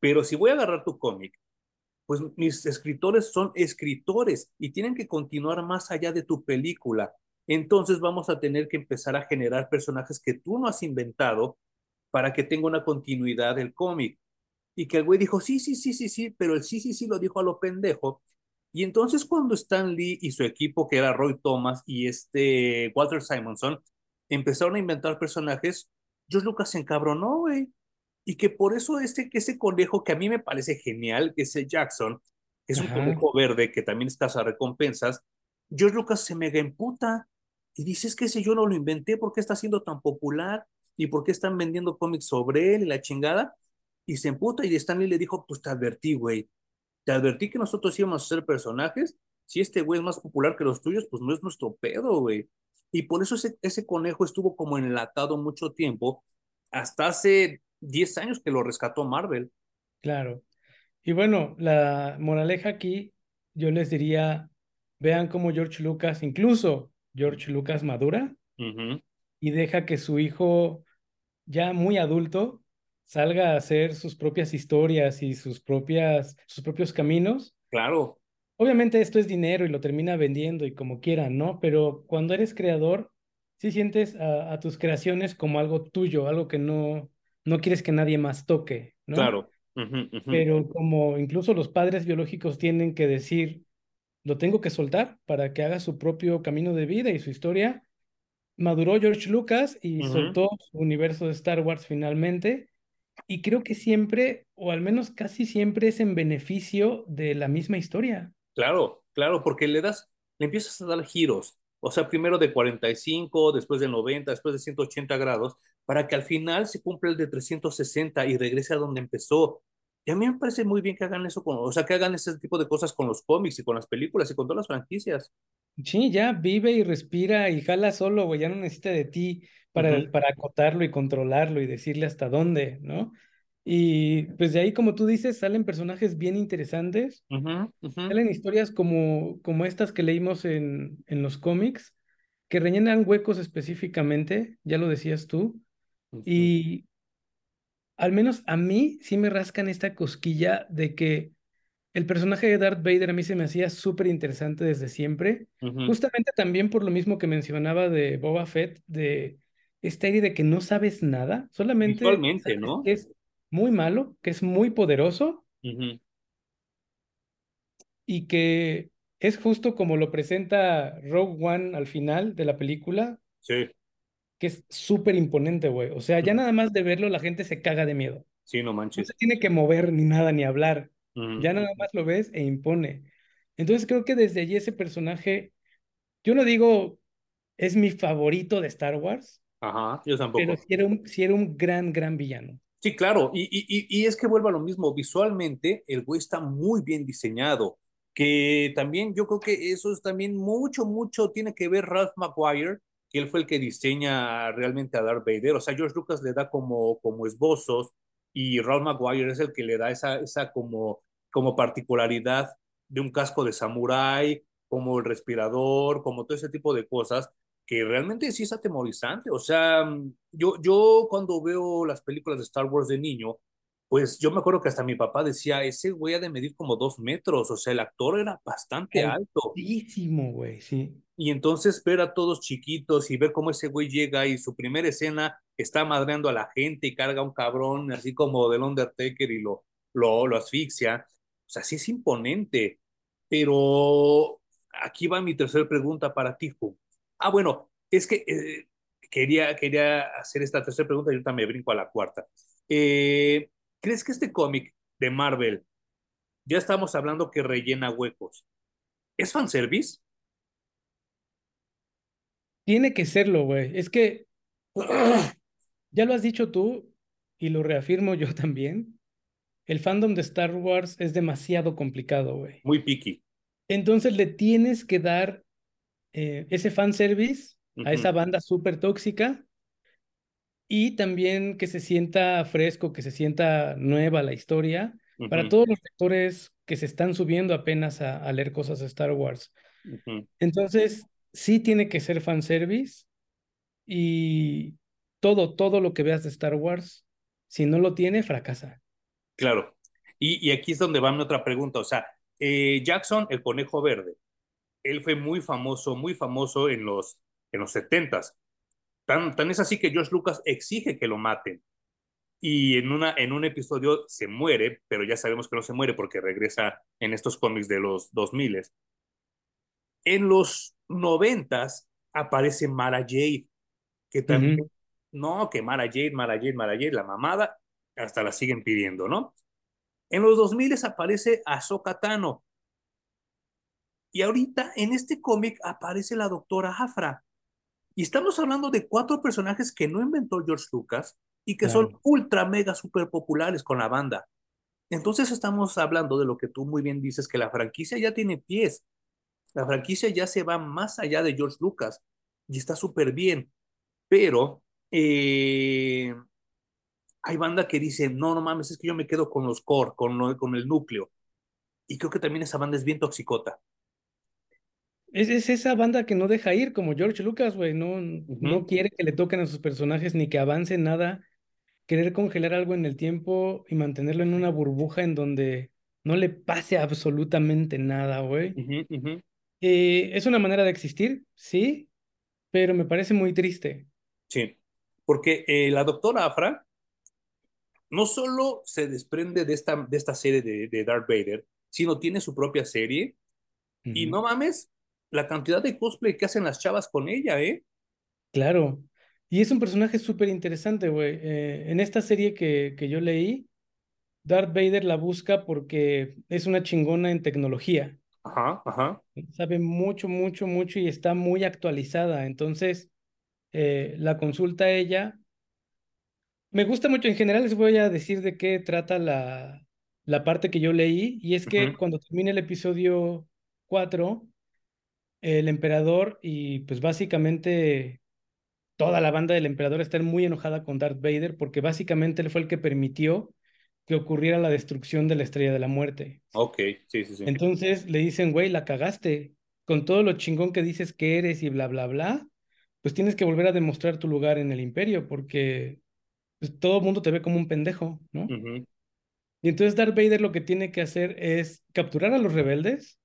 pero si voy a agarrar tu cómic, pues mis escritores son escritores y tienen que continuar más allá de tu película. Entonces vamos a tener que empezar a generar personajes que tú no has inventado para que tenga una continuidad del cómic. Y que el güey dijo, sí, sí, sí, sí, sí, pero el sí, sí, sí lo dijo a lo pendejo. Y entonces cuando Stan Lee y su equipo, que era Roy Thomas y este Walter Simonson, empezaron a inventar personajes, George Lucas se encabronó, güey y que por eso este, que ese conejo que a mí me parece genial, que es el Jackson, que es un conejo verde que también es casa recompensas, George Lucas se mega emputa y dice, es que ese yo no lo inventé, ¿por qué está siendo tan popular? ¿Y por qué están vendiendo cómics sobre él y la chingada? Y se emputa y Stanley le dijo, pues te advertí, güey, te advertí que nosotros íbamos a ser personajes, si este güey es más popular que los tuyos, pues no es nuestro pedo, güey. Y por eso ese, ese conejo estuvo como enlatado mucho tiempo, hasta hace 10 años que lo rescató Marvel. Claro. Y bueno, la moraleja aquí, yo les diría, vean cómo George Lucas, incluso George Lucas madura y deja que su hijo, ya muy adulto, salga a hacer sus propias historias y sus, propias, sus propios caminos. Claro. Obviamente esto es dinero y lo termina vendiendo y como quieran, ¿no? Pero cuando eres creador, sí sientes a tus creaciones como algo tuyo, algo que no, no quieres que nadie más toque, ¿no? Claro. Pero como incluso los padres biológicos tienen que decir, lo tengo que soltar para que haga su propio camino de vida y su historia, maduró George Lucas y soltó su universo de Star Wars finalmente. Y creo que siempre, o al menos casi siempre, es en beneficio de la misma historia. Claro, claro, porque le das, le empiezas a dar giros. O sea, primero de 45, después de 90, después de 180 grados, para que al final se cumpla el de 360 y regrese a donde empezó. Y a mí me parece muy bien que hagan eso, con, o sea, que hagan ese tipo de cosas con los cómics y con las películas y con todas las franquicias. Sí, ya vive y respira y jala solo, güey, ya no necesita de ti para, para acotarlo y controlarlo y decirle hasta dónde, ¿no? Y pues de ahí, como tú dices, salen personajes bien interesantes, salen historias como, como estas que leímos en, en los cómics, que rellenan huecos específicamente, ya lo decías tú, y al menos a mí sí me rascan esta cosquilla de que el personaje de Darth Vader a mí se me hacía súper interesante desde siempre, justamente también por lo mismo que mencionaba de Boba Fett, de esta idea de que no sabes nada, solamente ¿no? que es muy malo, que es muy poderoso y que es justo como lo presenta Rogue One al final de la película. Sí que es súper imponente, güey. O sea, ya nada más de verlo la gente se caga de miedo. Sí, no manches. No se tiene que mover ni nada, ni hablar. Ya nada más lo ves e impone. Entonces creo que desde allí ese personaje, yo no digo es mi favorito de Star Wars. Ajá, yo tampoco. Pero sí era un, era un gran, gran villano. Sí, claro. Y, y, y es que vuelva a lo mismo. Visualmente, el güey está muy bien diseñado. Que también yo creo que eso es también mucho, mucho tiene que ver Ralph McGuire que él fue el que diseña realmente a Darth Vader. O sea, George Lucas le da como, como esbozos y Ralph McGuire es el que le da esa, esa como, como particularidad de un casco de samurái, como el respirador, como todo ese tipo de cosas que realmente sí es atemorizante. O sea, yo, yo cuando veo las películas de Star Wars de niño, pues yo me acuerdo que hasta mi papá decía, ese güey ha de medir como dos metros, o sea, el actor era bastante alto. güey, sí. Y entonces ver a todos chiquitos y ver cómo ese güey llega y su primera escena está madreando a la gente y carga a un cabrón así como del Undertaker y lo, lo, lo asfixia. O sea, sí es imponente. Pero aquí va mi tercera pregunta para ti, Ah, bueno, es que eh, quería, quería hacer esta tercera pregunta y ahorita me brinco a la cuarta. Eh, ¿Crees que este cómic de Marvel, ya estamos hablando que rellena huecos, es fanservice? Tiene que serlo, güey. Es que ya lo has dicho tú y lo reafirmo yo también. El fandom de Star Wars es demasiado complicado, güey. Muy picky. Entonces le tienes que dar eh, ese fanservice a esa banda súper tóxica y también que se sienta fresco, que se sienta nueva la historia para todos los lectores que se están subiendo apenas a, leer cosas de Star Wars. Entonces, sí tiene que ser fanservice y todo, todo lo que veas de Star Wars, si no lo tiene, fracasa. Claro. Y, y aquí es donde va mi otra pregunta. O sea, eh, Jackson, el conejo verde, él fue muy famoso, muy famoso en los, en los 70s. Tan, tan es así que George Lucas exige que lo maten. Y en, una, en un episodio se muere, pero ya sabemos que no se muere porque regresa en estos cómics de los 2000. En los 90 aparece Mara Jade, que también, no, que Mara Jade, Mara Jade, Mara Jade, la mamada, hasta la siguen pidiendo, ¿no? En los 2000 aparece Ahsoka Tano. Y ahorita en este cómic aparece la doctora Afra. Y estamos hablando de cuatro personajes que no inventó George Lucas y que son ultra mega super populares con la banda. Entonces estamos hablando de lo que tú muy bien dices, que la franquicia ya tiene pies. La franquicia ya se va más allá de George Lucas y está súper bien. Pero eh, hay banda que dice, no, no mames, es que yo me quedo con los core, con, con el núcleo. Y creo que también esa banda es bien toxicota. Es, esa banda que no deja ir, como George Lucas, güey. No, no quiere que le toquen a sus personajes ni que avance nada. Querer congelar algo en el tiempo y mantenerlo en una burbuja en donde no le pase absolutamente nada, güey. Eh, es una manera de existir, sí, pero me parece muy triste. Sí, porque eh, la doctora Afra no solo se desprende de esta, de esta serie de, de Darth Vader, sino tiene su propia serie. Y no mames, la cantidad de cosplay que hacen las chavas con ella, ¿eh? Claro. Y es un personaje súper interesante, güey. Eh, en esta serie que, que yo leí, Darth Vader la busca porque es una chingona en tecnología. Ajá, ajá. Sabe mucho, mucho, mucho y está muy actualizada. Entonces, eh, la consulta a ella. Me gusta mucho, en general les voy a decir de qué trata la, la parte que yo leí. Y es que cuando termine el episodio 4, el emperador y pues básicamente toda la banda del emperador está muy enojada con Darth Vader porque básicamente él fue el que permitió que ocurriera la destrucción de la estrella de la muerte. Ok, sí, sí, sí. Entonces le dicen, güey, la cagaste. Con todo lo chingón que dices que eres y bla, bla, bla, pues tienes que volver a demostrar tu lugar en el imperio porque pues, todo el mundo te ve como un pendejo, ¿no? Y entonces Darth Vader lo que tiene que hacer es capturar a los rebeldes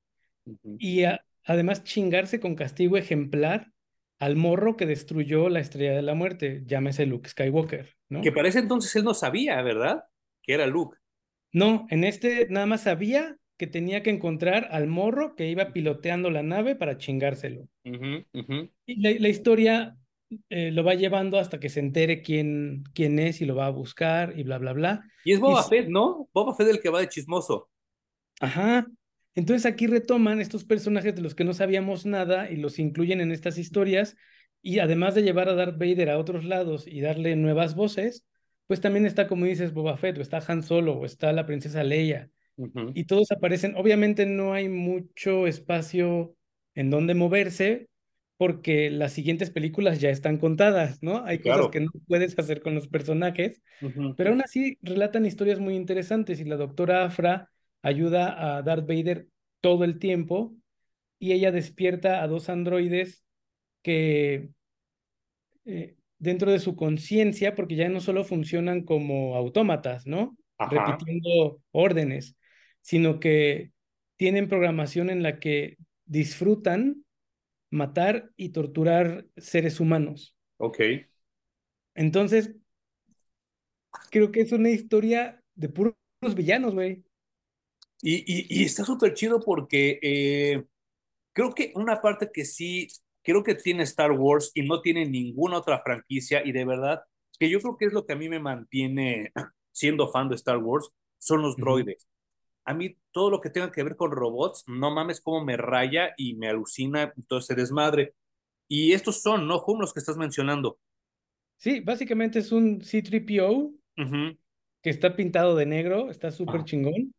y a, además chingarse con castigo ejemplar al morro que destruyó la estrella de la muerte, llámese Luke Skywalker, ¿no? Que parece entonces él no sabía, ¿verdad? Que era Luke. No, en este nada más sabía que tenía que encontrar al morro que iba piloteando la nave para chingárselo. Y la, historia eh, lo va llevando hasta que se entere quién, quién es y lo va a buscar y bla, bla, bla. Y es Boba Fett, ¿no? Boba Fett el que va de chismoso. Ajá, entonces aquí retoman estos personajes de los que no sabíamos nada y los incluyen en estas historias y además de llevar a Darth Vader a otros lados y darle nuevas voces, pues también está, como dices, Boba Fett, o está Han Solo, o está la princesa Leia, y todos aparecen. Obviamente no hay mucho espacio en donde moverse, porque las siguientes películas ya están contadas, ¿no? Hay cosas que no puedes hacer con los personajes, pero aún así relatan historias muy interesantes y la doctora Afra ayuda a Darth Vader todo el tiempo y ella despierta a dos androides que eh, dentro de su conciencia, porque ya no solo funcionan como autómatas, ¿no? Repitiendo órdenes, sino que tienen programación en la que disfrutan matar y torturar seres humanos. Ok. Entonces, creo que es una historia de puros villanos, güey. Y, está súper chido porque eh, creo que una parte que sí, creo que tiene Star Wars y no tiene ninguna otra franquicia y de verdad que yo creo que es lo que a mí me mantiene siendo fan de Star Wars, son los droides a mí todo lo que tenga que ver con robots, no mames cómo me raya y me alucina todo ese desmadre. Y estos son, ¿no, Hum, los que estás mencionando? Sí, básicamente es un C-3PO que está pintado de negro, está súper chingón.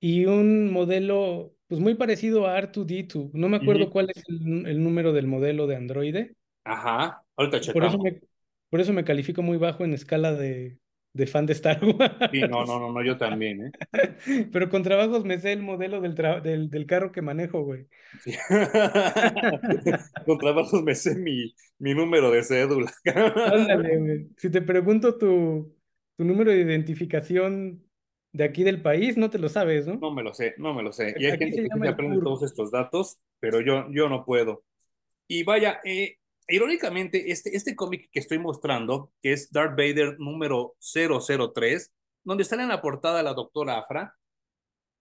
Y un modelo, pues muy parecido a R2D2. No me acuerdo cuál es el, número del modelo de androide. Ajá, ahorita por eso, me, por eso me califico muy bajo en escala de, de fan de Star Wars. Sí, no, no, no, no yo también, ¿eh? Pero con trabajos me sé el modelo del, del, del, carro que manejo, güey. Sí. con trabajos me sé mi, mi número de cédula. Ándale, güey. Si te pregunto tu, tu número de identificación de aquí del país, no te lo sabes, ¿no? No me lo sé, no me lo sé. Y hay gente que aprende todos estos datos, pero yo, yo no puedo. Y vaya, eh, Irónicamente, este, este cómic que estoy mostrando, que es Darth Vader número 003, donde está en la portada la doctora Afra,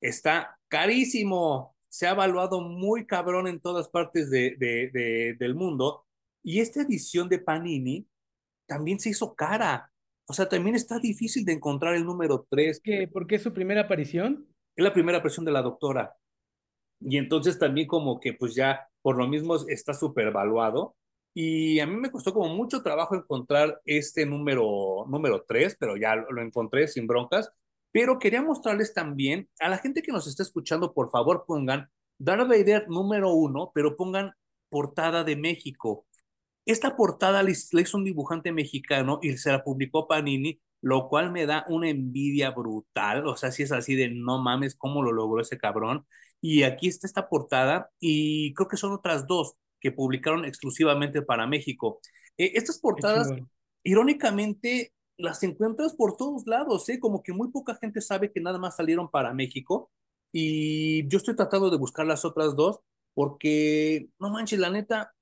está carísimo. Se ha evaluado muy cabrón en todas partes de, de, del mundo. Y esta edición de Panini también se hizo cara. O sea, también está difícil de encontrar el número 3. ¿Qué, ¿Por qué es su primera aparición? Es la primera aparición de la doctora. Y entonces también como que pues ya por lo mismo está súper evaluado. Y a mí me costó como mucho trabajo encontrar este número, número 3, pero ya lo, encontré sin broncas. Pero quería mostrarles también a la gente que nos está escuchando, por favor pongan Darth Vader número 1, pero pongan portada de México. Esta portada la hizo un dibujante mexicano y se la publicó Panini, lo cual me da una envidia brutal. O sea, si es así de no mames, cómo lo logró ese cabrón. Y aquí está esta portada y creo que son otras dos que publicaron exclusivamente para México. Eh, estas portadas, irónicamente, las encuentras por todos lados, ¿eh? Como que muy poca gente sabe que nada más salieron para México. Y yo estoy tratando de buscar las otras dos, porque, no manches, la neta,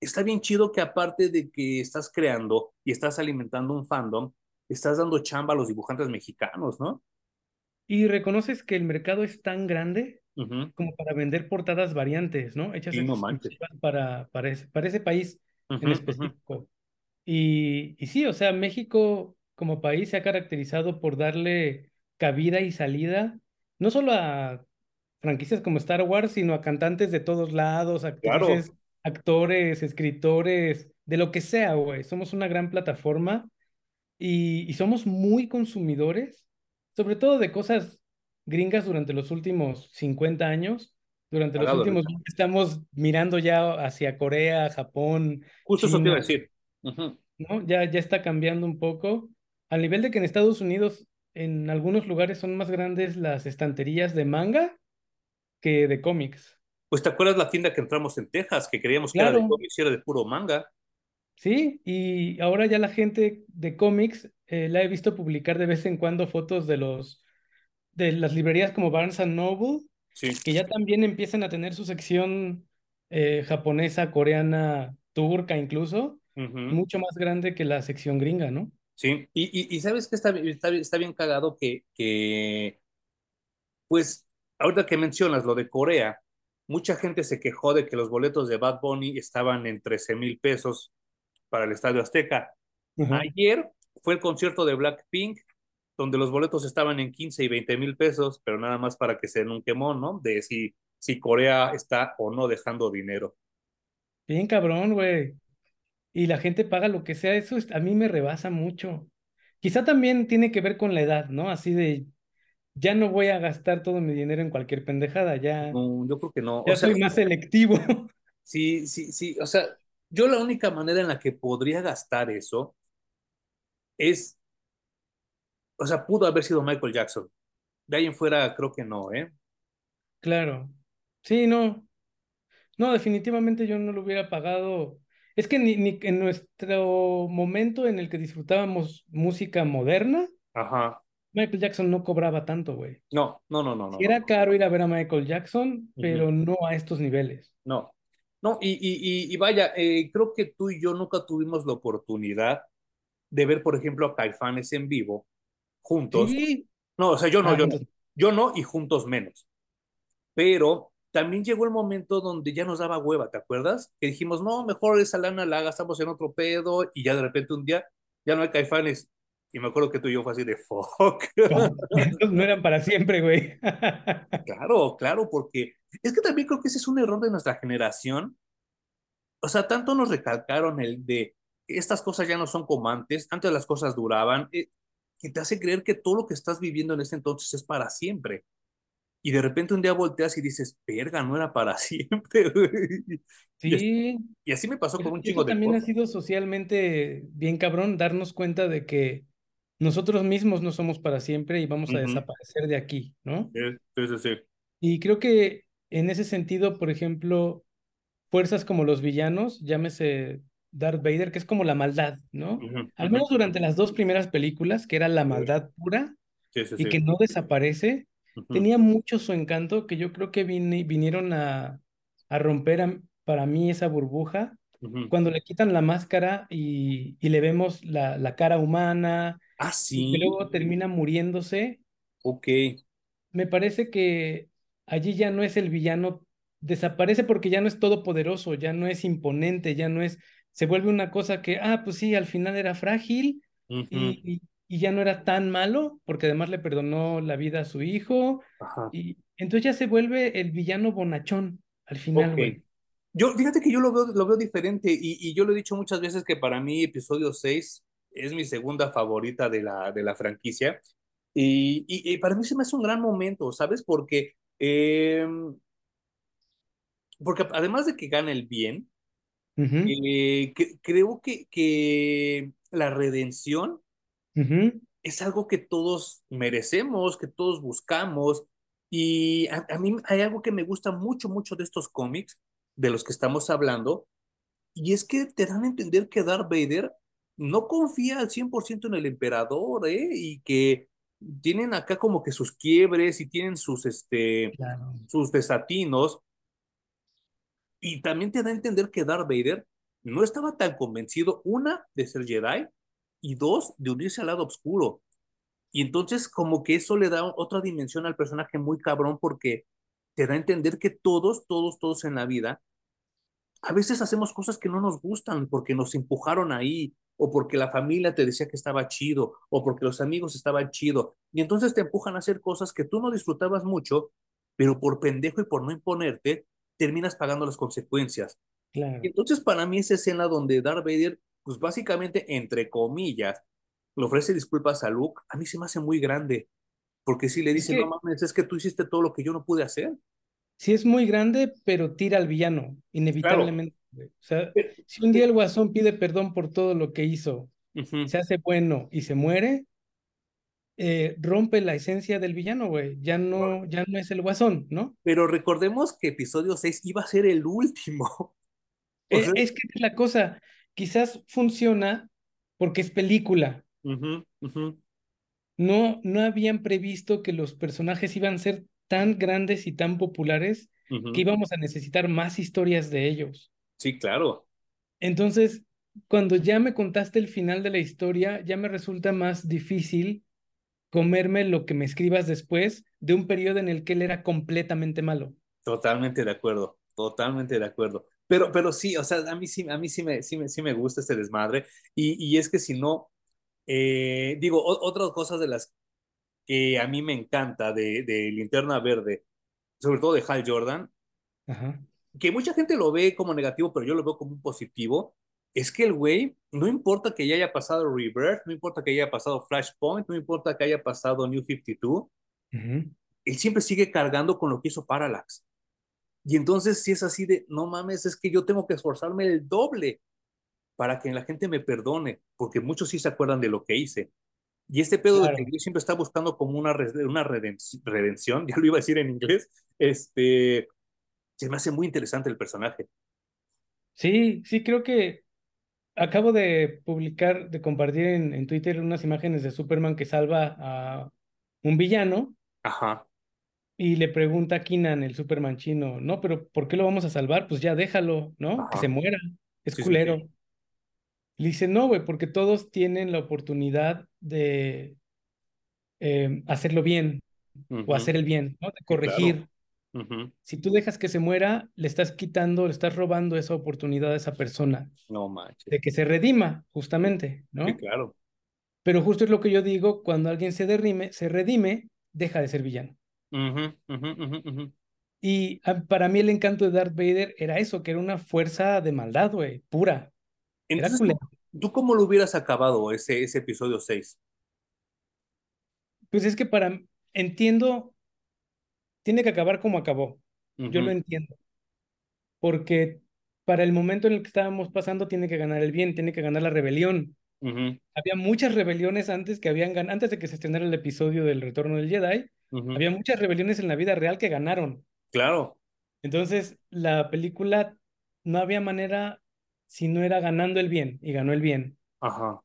está bien chido que aparte de que estás creando y estás alimentando un fandom, estás dando chamba a los dibujantes mexicanos, ¿no? Y reconoces que el mercado es tan grande como para vender portadas variantes, ¿no? Hechas para, para, ese, para ese país en específico. y, y sí, o sea, México como país se ha caracterizado por darle cabida y salida, no solo a franquicias como Star Wars, sino a cantantes de todos lados, actrices, actores, escritores, de lo que sea, güey. Somos una gran plataforma y, y, somos muy consumidores, sobre todo de cosas gringas durante los últimos 50 años. Durante los últimos estamos mirando ya hacia Corea, Japón. Justo eso te iba a decir. ¿no? Ya, ya está cambiando un poco. Al nivel de que en Estados Unidos, en algunos lugares son más grandes las estanterías de manga que de cómics. Pues te acuerdas la tienda que entramos en Texas, que creíamos que era de cómics y era de puro manga. Sí, y ahora ya la gente de cómics eh, la he visto publicar de vez en cuando fotos de los de las librerías como Barnes Noble, que ya también empiezan a tener su sección eh, japonesa, coreana, turca incluso, mucho más grande que la sección gringa, ¿no? Sí, y, y, sabes que está, está, está, bien cagado que, que, pues, ahorita que mencionas lo de Corea, mucha gente se quejó de que los boletos de Bad Bunny estaban en 13 mil pesos para el Estadio Azteca. Ayer fue el concierto de Blackpink donde los boletos estaban en 15 y 20 mil pesos, pero nada más para que se den un quemón, ¿no? De si, si Corea está o no dejando dinero. Bien cabrón, güey. Y la gente paga lo que sea, eso a mí me rebasa mucho. Quizá también tiene que ver con la edad, ¿no? Así de, ya no voy a gastar todo mi dinero en cualquier pendejada, ya. No, yo creo que no. Ya soy más selectivo. Sí, sí, sí. O sea, yo la única manera en la que podría gastar eso es, o sea, pudo haber sido Michael Jackson. De ahí en fuera creo que no, ¿eh? Claro. Sí, no. No, definitivamente yo no lo hubiera pagado. Es que ni, ni en nuestro momento en el que disfrutábamos música moderna, Ajá. Michael Jackson no cobraba tanto, güey. No, no, no, no, no. era caro ir a ver a Michael Jackson, pero no a estos niveles. No, no, y, y, y vaya, eh, creo que tú y yo nunca tuvimos la oportunidad de ver, por ejemplo, a Caifanes en vivo, juntos. Sí. No, o sea, yo no, ah, yo no. Yo no y juntos menos. Pero también llegó el momento donde ya nos daba hueva, ¿te acuerdas? Que dijimos, no, mejor esa lana la gastamos en otro pedo y ya de repente un día ya no hay Caifanes. Y me acuerdo que tú y yo fue así de fuck. no eran para siempre, güey. claro, claro, porque es que también creo que ese es un error de nuestra generación. O sea, tanto nos recalcaron el de estas cosas ya no son como antes, antes las cosas duraban, eh, que te hace creer que todo lo que estás viviendo en ese entonces es para siempre. Y de repente un día volteas y dices, verga, no era para siempre. Sí. Y así me pasó con un chico de también ha sido socialmente bien cabrón darnos cuenta de que nosotros mismos no somos para siempre y vamos a desaparecer de aquí, ¿no? Sí, sí, sí. Y creo que en ese sentido, por ejemplo, fuerzas como los villanos, llámese Darth Vader, que es como la maldad, ¿no? Al menos durante las dos primeras películas, que era la maldad pura y que no desaparece, tenía mucho su encanto que yo creo que vinieron a, a romper para mí esa burbuja cuando le quitan la máscara y, y le vemos la, la, cara humana, Ah, sí. Y luego termina muriéndose. Ok. Me parece que allí ya no es el villano, desaparece porque ya no es todopoderoso, ya no es imponente, ya no es, se vuelve una cosa que, ah, pues sí, al final era frágil y, y, ya no era tan malo, porque además le perdonó la vida a su hijo. Y entonces ya se vuelve el villano bonachón al final, güey. Yo, fíjate que yo lo veo, lo veo diferente y, y, yo lo he dicho muchas veces que para mí episodio 6 es mi segunda favorita de la, de la franquicia. Y, y, para mí se me hace un gran momento, ¿sabes? Porque, eh, porque además de que gana el bien, eh, creo que, que la redención es algo que todos merecemos, que todos buscamos. Y a, a, mí hay algo que me gusta mucho, mucho de estos cómics de los que estamos hablando, y es que te dan a entender que Darth Vader no confía al 100% en el emperador, ¿eh? Y que tienen acá como que sus quiebres y tienen sus, este, sus desatinos. Y también te da a entender que Darth Vader no estaba tan convencido, una, de ser Jedi, y dos, de unirse al lado oscuro. Y entonces como que eso le da otra dimensión al personaje muy cabrón porque te da a entender que todos, todos, todos en la vida, a veces hacemos cosas que no nos gustan porque nos empujaron ahí, o porque la familia te decía que estaba chido, o porque los amigos estaban chido, y entonces te empujan a hacer cosas que tú no disfrutabas mucho, pero por pendejo y por no imponerte, terminas pagando las consecuencias. Claro. entonces para mí esa escena donde Darth Vader, pues básicamente, entre comillas, le ofrece disculpas a Luke, a mí se me hace muy grande, porque si le dice, no mames, es que tú hiciste todo lo que yo no pude hacer. Sí es muy grande, pero tira al villano, inevitablemente. O sea, si un día el guasón pide perdón por todo lo que hizo, se hace bueno y se muere, eh, rompe la esencia del villano, güey. Ya no, ya no es el guasón, ¿no? Pero recordemos que episodio 6 iba a ser el último. Es, es, que es la cosa, quizás funciona porque es película. No, no habían previsto que los personajes iban a ser tan grandes y tan populares que íbamos a necesitar más historias de ellos. Sí, claro. Entonces, cuando ya me contaste el final de la historia, ya me resulta más difícil comerme lo que me escribas después de un periodo en el que él era completamente malo. Totalmente de acuerdo, totalmente de acuerdo. Pero, pero sí, o sea, a mí sí, a mí sí me, sí me, sí me gusta este desmadre. Y, y es que si no, eh, digo, otras cosas de las que a mí me encanta de, de Linterna Verde, sobre todo de Hal Jordan, Ajá que mucha gente lo ve como negativo, pero yo lo veo como un positivo, es que el güey, no importa que ya haya pasado Rebirth, no importa que haya pasado Flashpoint, no importa que haya pasado New 52, él siempre sigue cargando con lo que hizo Parallax. Y entonces si es así de, no mames, es que yo tengo que esforzarme el doble para que la gente me perdone, porque muchos sí se acuerdan de lo que hice. Y este pedo de que Dios siempre está buscando como una, una redención, ya lo iba a decir en inglés, este, se me hace muy interesante el personaje. Sí, sí, creo que acabo de publicar, de compartir en, en Twitter unas imágenes de Superman que salva a un villano. Ajá. Y le pregunta a Kinan, el Superman chino, no, pero ¿por qué lo vamos a salvar? Pues ya déjalo, ¿no? Que se muera. Es culero. Le dice, no, güey, porque todos tienen la oportunidad de em, hacerlo bien o hacer el bien, ¿no? De corregir. Si tú dejas que se muera, le estás quitando, le estás robando esa oportunidad a esa persona. No manches. De que se redima, justamente, ¿no? Sí, claro. Pero justo es lo que yo digo, cuando alguien se derrime, se redime, deja de ser villano. y para mí el encanto de Darth Vader era eso, que era una fuerza de maldad, güey, pura. Entonces, ¿tú, cómo lo hubieras acabado ese, ese episodio 6? Pues es que para, entiendo tiene que acabar como acabó. Yo lo entiendo. Porque para el momento en el que estábamos pasando, tiene que ganar el bien, tiene que ganar la rebelión. Había muchas rebeliones antes que habían ganado, antes de que se estrenara el episodio del Retorno del Jedi, había muchas rebeliones en la vida real que ganaron. Claro. Entonces, la película no había manera si no era ganando el bien, y ganó el bien. Ajá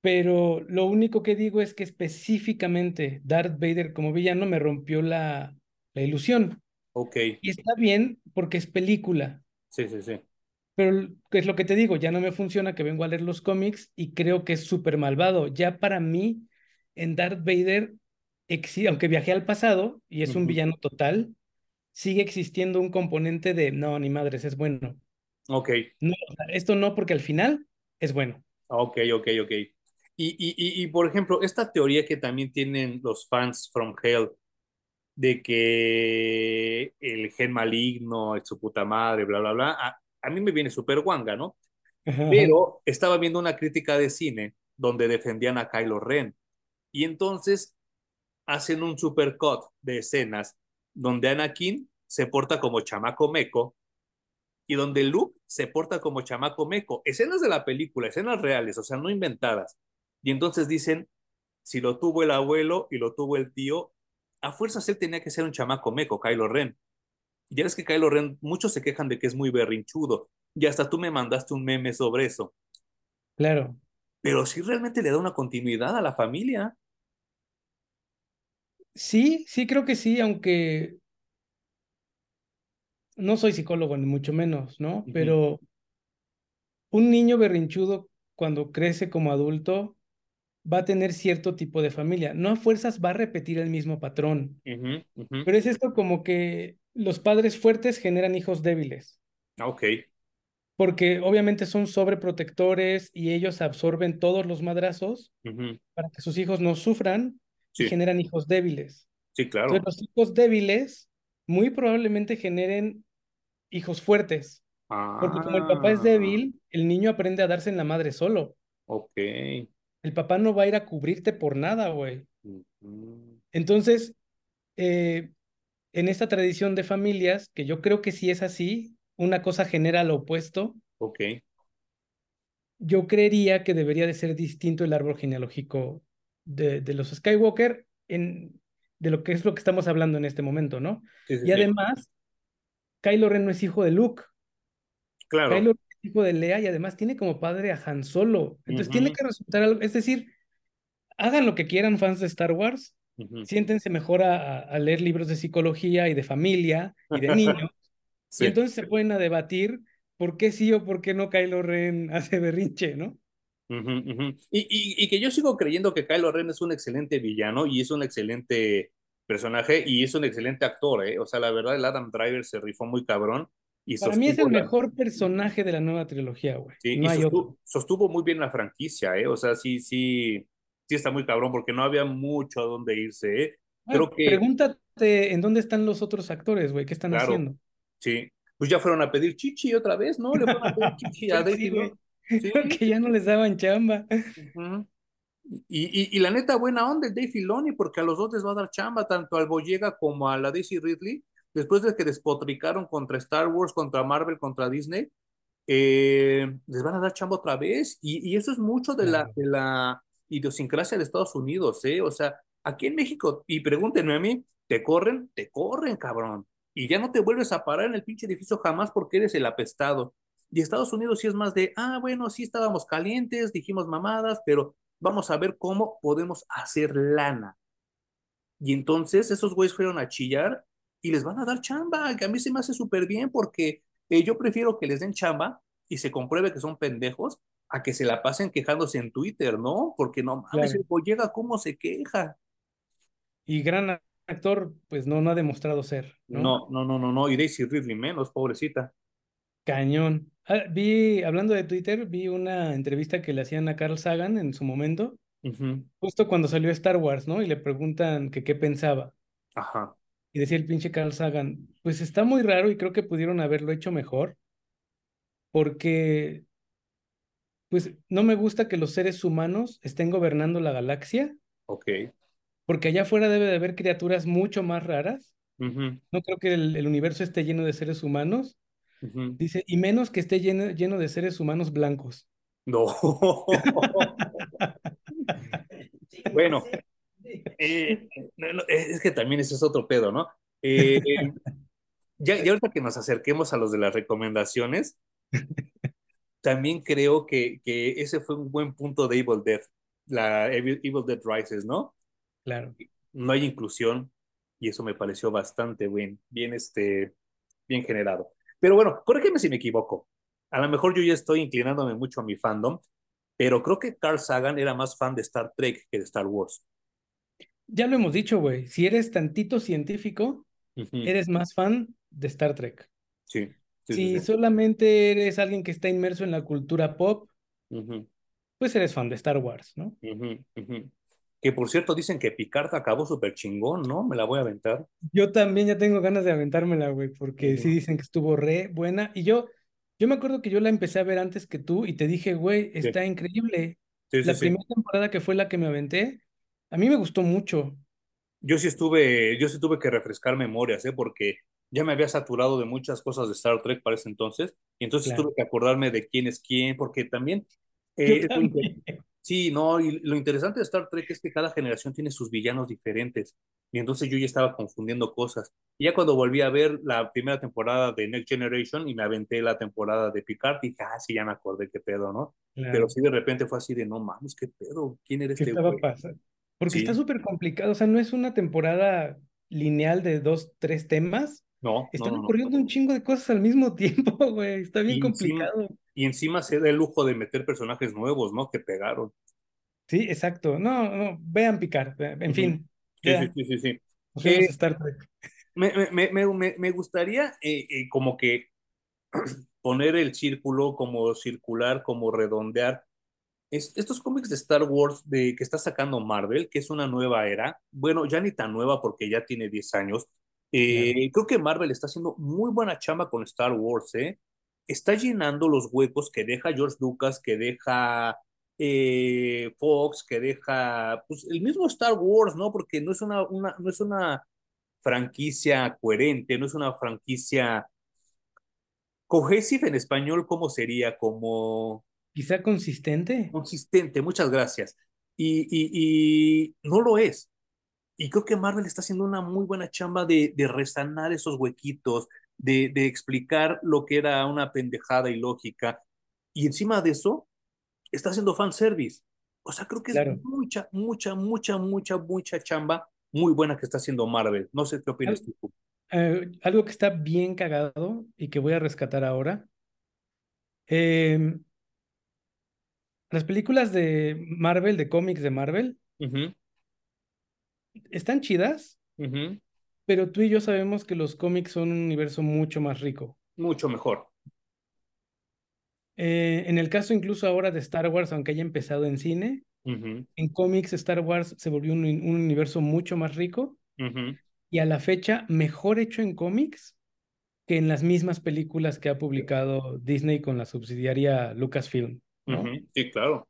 pero lo único que digo es que específicamente Darth Vader como villano me rompió la, la ilusión. Ok. Y está bien porque es película. Sí, sí, sí. Pero es lo que te digo, ya no me funciona que vengo a leer los cómics y creo que es súper malvado. Ya para mí, en Darth Vader, aunque viajé al pasado y es un villano total, sigue existiendo un componente de, no, ni madres, es bueno. Ok. No, esto no, porque al final es bueno. Ok, ok, ok. Y, y, y, por ejemplo, esta teoría que también tienen los fans from Hell de que el gen maligno es su puta madre, bla, bla, bla, a, a mí me viene súper guanga, ¿no? Pero estaba viendo una crítica de cine donde defendían a Kylo Ren. Y entonces hacen un supercut de escenas donde Anakin se porta como chamaco meco y donde Luke se porta como chamaco meco. Escenas de la película, escenas reales, o sea, no inventadas. Y entonces dicen, si lo tuvo el abuelo y lo tuvo el tío, a fuerzas él tenía que ser un chamaco meco, Kylo Ren. Ya ves que Kylo Ren, muchos se quejan de que es muy berrinchudo. Y hasta tú me mandaste un meme sobre eso. Claro. Pero si realmente le da una continuidad a la familia. Sí, sí, creo que sí, aunque no soy psicólogo, ni mucho menos, ¿no? Pero un niño berrinchudo cuando crece como adulto va a tener cierto tipo de familia. No a fuerzas va a repetir el mismo patrón. Pero es esto como que los padres fuertes generan hijos débiles. Ok. Porque obviamente son sobreprotectores y ellos absorben todos los madrazos para que sus hijos no sufran y generan hijos débiles. Sí, claro. los hijos débiles muy probablemente generen hijos fuertes. Porque como el papá es débil, ah. el niño aprende a darse en la madre solo. Ok. El papá no va a ir a cubrirte por nada, güey. Entonces, eh, en esta tradición de familias, que yo creo que sí es así, una cosa genera lo opuesto. Ok. Yo creería que debería de ser distinto el árbol genealógico de, de los Skywalker en, de lo que es lo que estamos hablando en este momento, ¿no? y además, Kylo Ren no es hijo de Luke. Claro. Kylo hijo de Lea y además tiene como padre a Han Solo. Entonces tiene que resultar algo, es decir, hagan lo que quieran fans de Star Wars, siéntense mejor a, leer libros de psicología y de familia y de niños, y entonces se pueden a debatir por qué sí o por qué no Kylo Ren hace berrinche, ¿no? y, y, que yo sigo creyendo que Kylo Ren es un excelente villano y es un excelente personaje y es un excelente actor, ¿eh? O sea, la verdad, el Adam Driver se rifó muy cabrón. Para mí es el mejor personaje de la nueva trilogía, güey. Sí, y sostuvo, muy bien la franquicia, ¿eh? O sea, sí, sí, sí está muy cabrón porque no había mucho a dónde irse, ¿eh? Creo que... Pregúntate en dónde están los otros actores, güey, ¿qué están haciendo? Sí, pues ya fueron a pedir chichi otra vez, ¿no? Le fueron a pedir chichi a Daisy. Sí, Porque ya no les daban chamba. Y, y, y, la neta, buena onda el Dave Filoni, porque a los dos les va a dar chamba, tanto al Boyega como a la Daisy Ridley después de que despotricaron contra Star Wars, contra Marvel, contra Disney, eh, les van a dar chamba otra vez. Y, y eso es mucho de la, de la idiosincrasia de Estados Unidos, ¿eh? O sea, aquí en México, y pregúntenme a mí, ¿te corren? Te corren, cabrón. Y ya no te vuelves a parar en el pinche edificio jamás porque eres el apestado. Y Estados Unidos sí es más de, ah, bueno, sí estábamos calientes, dijimos mamadas, pero vamos a ver cómo podemos hacer lana. Y entonces esos güeyes fueron a chillar y les van a dar chamba, que a mí se me hace súper bien porque eh, yo prefiero que les den chamba y se compruebe que son pendejos a que se la pasen quejándose en Twitter, ¿no? Porque no mames, claro. el llega cómo se queja. Y gran actor, pues no, no ha demostrado ser. No, no, no, no, no. no. Y Daisy Ridley menos, pobrecita. Cañón. Ah, vi, hablando de Twitter, vi una entrevista que le hacían a Carl Sagan en su momento, justo cuando salió Star Wars, ¿no? Y le preguntan que qué pensaba. Ajá. Y decía el pinche Carl Sagan, pues está muy raro y creo que pudieron haberlo hecho mejor, porque, pues no me gusta que los seres humanos estén gobernando la galaxia. Ok. Porque allá afuera debe de haber criaturas mucho más raras. No creo que el, el universo esté lleno de seres humanos Dice, y menos que esté lleno, lleno de seres humanos blancos. No. bueno, eh, es que también ese es otro pedo, ¿no? Eh, ya, ya ahorita que nos acerquemos a los de las recomendaciones, también creo que, que ese fue un buen punto de Evil Dead, la Evil, Dead Rises, ¿no? Claro. No hay inclusión y eso me pareció bastante bien, bien, este, bien generado. Pero bueno, corrígeme si me equivoco. A lo mejor yo ya estoy inclinándome mucho a mi fandom, pero creo que Carl Sagan era más fan de Star Trek que de Star Wars. Ya lo hemos dicho, güey. Si eres tantito científico, eres más fan de Star Trek. Sí. si solamente eres alguien que está inmerso en la cultura pop, pues eres fan de Star Wars, ¿no? Que por cierto dicen que Picard acabó súper chingón, ¿no? Me la voy a aventar. Yo también ya tengo ganas de aventármela, güey, porque sí dicen que estuvo re buena. Y yo, yo me acuerdo que yo la empecé a ver antes que tú y te dije, güey, está increíble. la primera temporada que fue la que me aventé, a mí me gustó mucho. Yo sí estuve, yo sí tuve que refrescar memorias, ¿eh? Porque ya me había saturado de muchas cosas de Star Trek para ese entonces, y entonces tuve que acordarme de quién es quién, porque también, eh, también. Sí, no, y lo interesante de Star Trek es que cada generación tiene sus villanos diferentes. Y entonces yo ya estaba confundiendo cosas. Y ya cuando volví a ver la primera temporada de Next Generation y me aventé la temporada de Picard, dije, ah, sí, ya me acordé qué pedo, ¿no? Pero sí de repente fue así de, no mames, qué pedo, ¿quién eres ¿Qué este estaba pasando? Porque está súper complicado, o sea, no es una temporada lineal de dos, tres temas. No. Están no, ocurriendo un chingo de cosas al mismo tiempo, güey. Está bien complicado y encima se da el lujo de meter personajes nuevos, ¿no? Que pegaron. Sí, exacto. No, no, vean picar, en fin. Sí, sí, sí, sí. Eh, Star Trek. Me, me, me, me gustaría eh, eh, como que poner el círculo como circular, como redondear. Es, estos cómics de Star Wars de, que está sacando Marvel, que es una nueva era, bueno, ya ni tan nueva porque ya tiene 10 años, creo que Marvel está haciendo muy buena chamba con Star Wars, ¿eh? está llenando los huecos que deja George Lucas, que deja eh, Fox, que deja pues, el mismo Star Wars, ¿no? Porque no es una, una, no es una franquicia coherente, no es una franquicia cohesive en español, ¿cómo sería? Como... Quizá consistente. Consistente, muchas gracias. Y, y, y, no lo es. Y creo que Marvel está haciendo una muy buena chamba de, de resanar esos huequitos, de, de explicar lo que era una pendejada ilógica. Y encima de eso, está haciendo fanservice. O sea, creo que es mucha, mucha, mucha, mucha, mucha chamba muy buena que está haciendo Marvel. No sé qué opinas tú. Eh, algo que está bien cagado y que voy a rescatar ahora. Em, las películas de Marvel, de cómics de Marvel, están chidas, pero tú y yo sabemos que los cómics son un universo mucho más rico. Mucho mejor. Eh, en el caso incluso ahora de Star Wars, aunque haya empezado en cine, en cómics Star Wars se volvió un, universo mucho más rico y a la fecha mejor hecho en cómics que en las mismas películas que ha publicado Disney con la subsidiaria Lucasfilm. Sí, claro.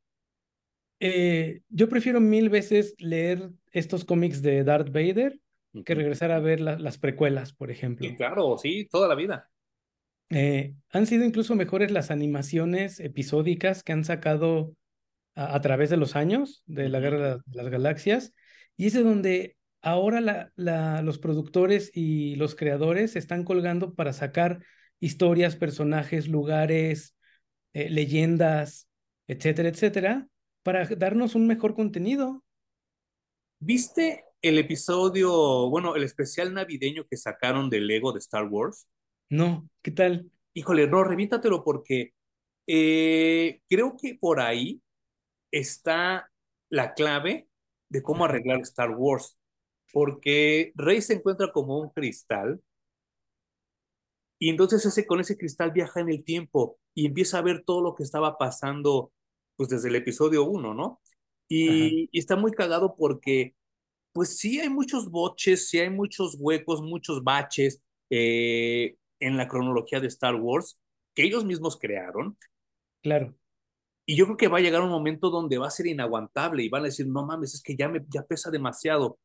Eh, yo prefiero mil veces leer estos cómics de Darth Vader que regresar a ver las precuelas, por ejemplo. Sí, claro, sí, toda la vida. Eh, han sido incluso mejores las animaciones episódicas que han sacado a, través de los años de la Guerra de las Galaxias. Y es de donde ahora la, la, los productores y los creadores se están colgando para sacar historias, personajes, lugares, eh, leyendas, etcétera, etcétera, para darnos un mejor contenido. ¿Viste el episodio, bueno, el especial navideño que sacaron del Lego de Star Wars? No, ¿qué tal? Híjole, no, revítatelo porque eh, creo que por ahí está la clave de cómo arreglar Star Wars. Porque Rey se encuentra como un cristal y entonces ese, con ese cristal viaja en el tiempo y empieza a ver todo lo que estaba pasando pues desde el episodio 1, ¿no? Y, y, está muy cagado porque pues sí hay muchos boches, sí hay muchos huecos, muchos baches eh, en la cronología de Star Wars que ellos mismos crearon. Claro. Y yo creo que va a llegar un momento donde va a ser inaguantable y van a decir, no mames, es que ya, me, ya pesa demasiado.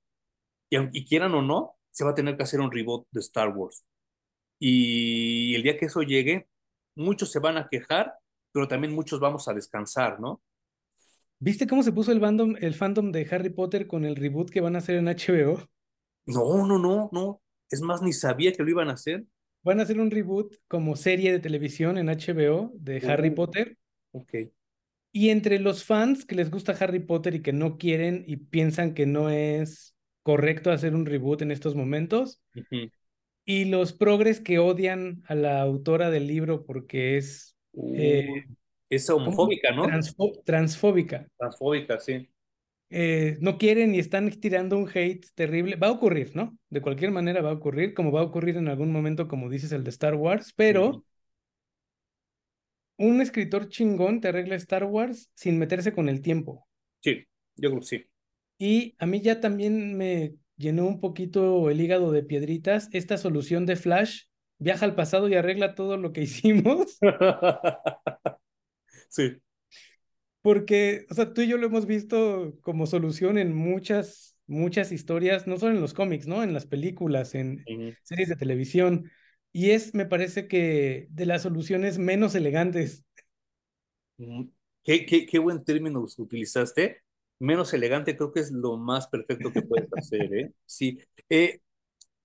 Y, y quieran o no, se va a tener que hacer un reboot de Star Wars. Y el día que eso llegue, muchos se van a quejar, pero también muchos vamos a descansar, ¿no? ¿Viste cómo se puso el fandom, el fandom de Harry Potter con el reboot que van a hacer en HBO? No, no, no, no. Es más, ni sabía que lo iban a hacer. Van a hacer un reboot como serie de televisión en HBO de Harry oh, Potter. Ok. Y entre los fans que les gusta Harry Potter y que no quieren y piensan que no es correcto hacer un reboot en estos momentos, y los progres que odian a la autora del libro porque es... Eh, es homofóbica, ¿no? transfóbica. Transfóbica, sí. Eh, no quieren y están tirando un hate terrible. Va a ocurrir, ¿no? De cualquier manera va a ocurrir, como va a ocurrir en algún momento, como dices, el de Star Wars, pero un escritor chingón te arregla Star Wars sin meterse con el tiempo. Sí, yo creo que sí. Y a mí ya también me llenó un poquito el hígado de piedritas esta solución de Flash. Viaja al pasado y arregla todo lo que hicimos. sí. Porque, o sea, tú y yo lo hemos visto como solución en muchas, muchas historias, no solo en los cómics, ¿no? En las películas, en series de televisión. Y es, me parece que, de las soluciones menos elegantes. Qué, qué, qué buen término utilizaste. Menos elegante creo que es lo más perfecto que puedes hacer, ¿eh? Sí. Eh,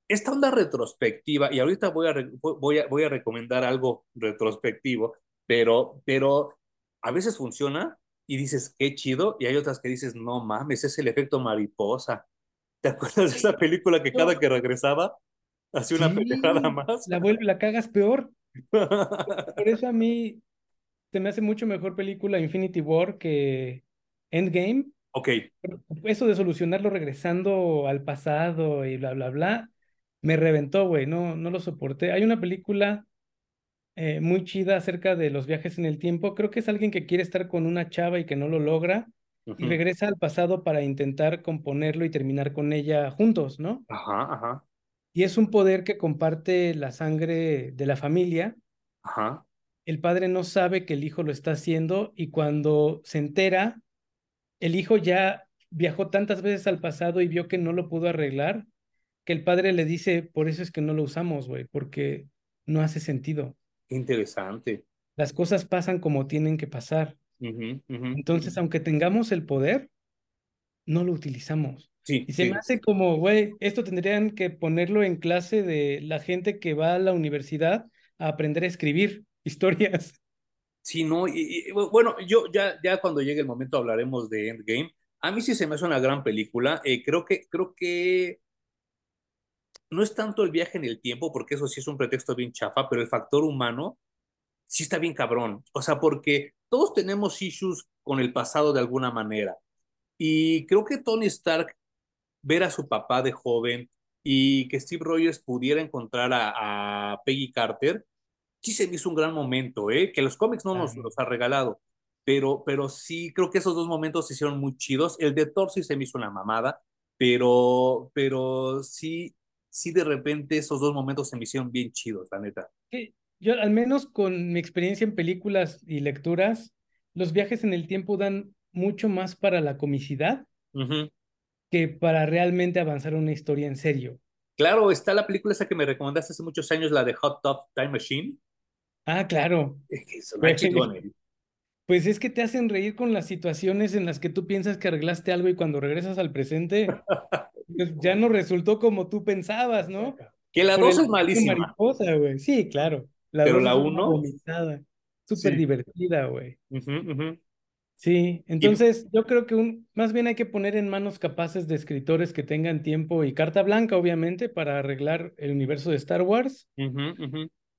esta onda retrospectiva, y ahorita voy a, voy a, voy a recomendar algo retrospectivo, pero, pero a veces funciona y dices, qué chido, y hay otras que dices, no mames, es el efecto mariposa. ¿Te acuerdas de esa película que cada que regresaba Hacía una pendejada más. La, vuelve, la cagas peor. Por eso a mí se me hace mucho mejor película Infinity War que Endgame. Ok. Eso de solucionarlo regresando al pasado y bla, bla, bla, me reventó, güey. No, no lo soporté. Hay una película eh, muy chida acerca de los viajes en el tiempo. Creo que es alguien que quiere estar con una chava y que no lo logra. Y regresa al pasado para intentar componerlo y terminar con ella juntos, ¿no? Ajá, ajá. Y es un poder que comparte la sangre de la familia. Ajá. El padre no sabe que el hijo lo está haciendo y cuando se entera, el hijo ya viajó tantas veces al pasado y vio que no lo pudo arreglar, que el padre le dice, por eso es que no lo usamos, güey, porque no hace sentido. Interesante. Las cosas pasan como tienen que pasar. Entonces, aunque tengamos el poder, no lo utilizamos y se me hace como, güey, esto tendrían que ponerlo en clase de la gente que va a la universidad a aprender a escribir historias. Sí, no, y, bueno, yo ya, ya cuando llegue el momento hablaremos de Endgame. A mí sí se me hace una gran película. Eh, creo que, creo que no es tanto el viaje en el tiempo, porque eso sí es un pretexto bien chafa, pero el factor humano sí está bien cabrón. O sea, porque todos tenemos issues con el pasado de alguna manera. Y creo que Tony Stark ver a su papá de joven y que Steve Rogers pudiera encontrar a, Peggy Carter, sí se me hizo un gran momento, ¿eh? que los cómics no nos los ha regalado, pero, pero sí creo que esos dos momentos se hicieron muy chidos. El de Thor sí se me hizo una mamada, pero, pero sí, sí de repente esos dos momentos se me hicieron bien chidos, la neta. Yo al menos con mi experiencia en películas y lecturas, los viajes en el tiempo dan mucho más para la comicidad que para realmente avanzar una historia en serio. Claro, está la película esa que me recomendaste hace muchos años, la de Hot Top Time Machine. Ah, claro. Es una pues es que te hacen reír con las situaciones en las que tú piensas que arreglaste algo y cuando regresas al presente pues ya no resultó como tú pensabas, ¿no? Que la dos es malísima. Mariposa, güey. Sí, claro. La Pero la uno. Súper divertida, güey. Sí, entonces yo creo que un, más bien hay que poner en manos capaces de escritores que tengan tiempo y carta blanca, obviamente, para arreglar el universo de Star Wars.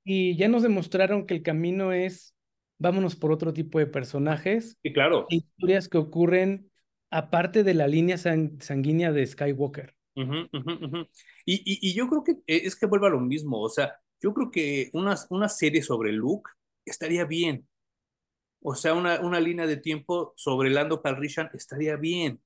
Y ya nos demostraron que el camino es vámonos por otro tipo de personajes. Y claro. Historias que ocurren aparte de la línea sanguínea de Skywalker. Y, y, yo creo que eh, es que vuelva a lo mismo, o sea, yo creo que una, una serie sobre Luke estaría bien. O sea, una, una línea de tiempo sobre Lando Calrissian estaría bien.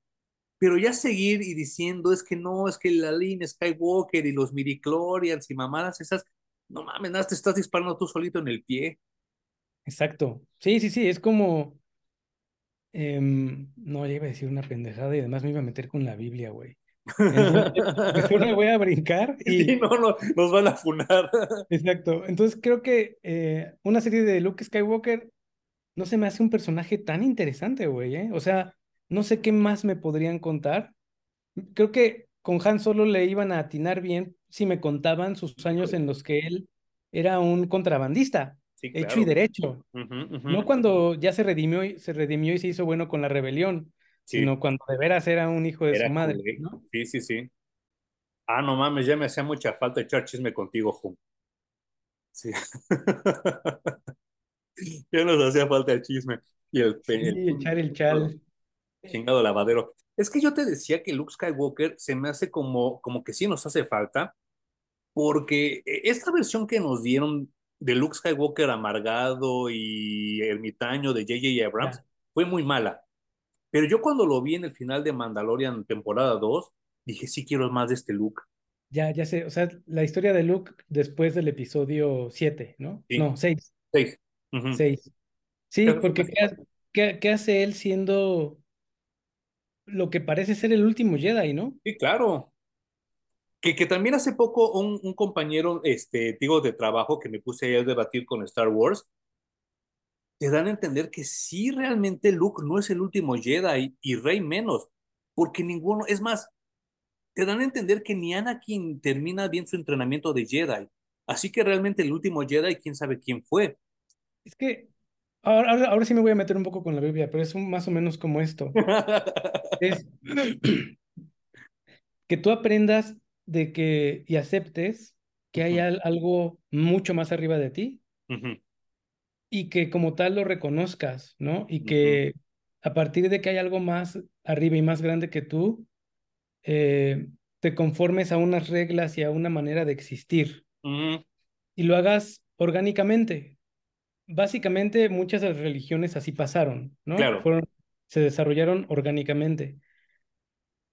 Pero ya seguir y diciendo es que no, es que la línea Skywalker y los midichlorians y mamadas esas, no mames, te estás disparando tú solito en el pie. Exacto. Sí, sí, sí, es como... Em, no, ya iba a decir una pendejada y además me iba a meter con la Biblia, güey. mejor me voy a brincar y... no, no, nos van a funar. Exacto. Entonces creo que eh, una serie de Luke Skywalker no se me hace un personaje tan interesante, güey, ¿eh? O sea, no sé qué más me podrían contar. Creo que con Han solo le iban a atinar bien si me contaban sus años en los que él era un contrabandista hecho y derecho. No cuando ya se redimió, y, se redimió y se hizo bueno con la rebelión, sino cuando de veras era un hijo de su madre. Sí, sí, sí. Ah, no mames, ya me hacía mucha falta echar chisme contigo, Jum. Sí. ya nos hacía falta el chisme. Y el, echar el chal. Chingado lavadero. Es que yo te decía que Luke Skywalker se me hace como, como que sí nos hace falta, porque e, esta versión que nos dieron de Luke Skywalker amargado y ermitaño de J.J. Abrams fue muy mala. Pero yo cuando lo vi en el final de Mandalorian temporada 2, dije, sí quiero más de este Luke. Ya, ya sé, o sea, la historia de Luke después del episodio 7, ¿no? No, 6. 6. 6. Sí, porque ¿qué, ¿qué, hace él siendo lo que parece ser el último Jedi, no? Sí, claro. Que, también hace poco un, un, compañero, este, digo, de trabajo que me puse a debatir con Star Wars, te dan a entender que sí realmente Luke no es el último Jedi y Rey menos, porque ninguno, es más, te dan a entender que ni Anakin termina bien su entrenamiento de Jedi. Así que realmente el último Jedi, quién sabe quién fue. Es que ahora, ahora, ahora sí me voy a meter un poco con la Biblia, pero es más o menos como esto. es que tú aprendas de que y aceptes que hay algo mucho más arriba de ti y que como tal lo reconozcas, ¿no? Y que a partir de que hay algo más arriba y más grande que tú, eh, te conformes a unas reglas y a una manera de existir y lo hagas orgánicamente. Básicamente muchas de las religiones así pasaron, ¿no? Claro. se desarrollaron orgánicamente.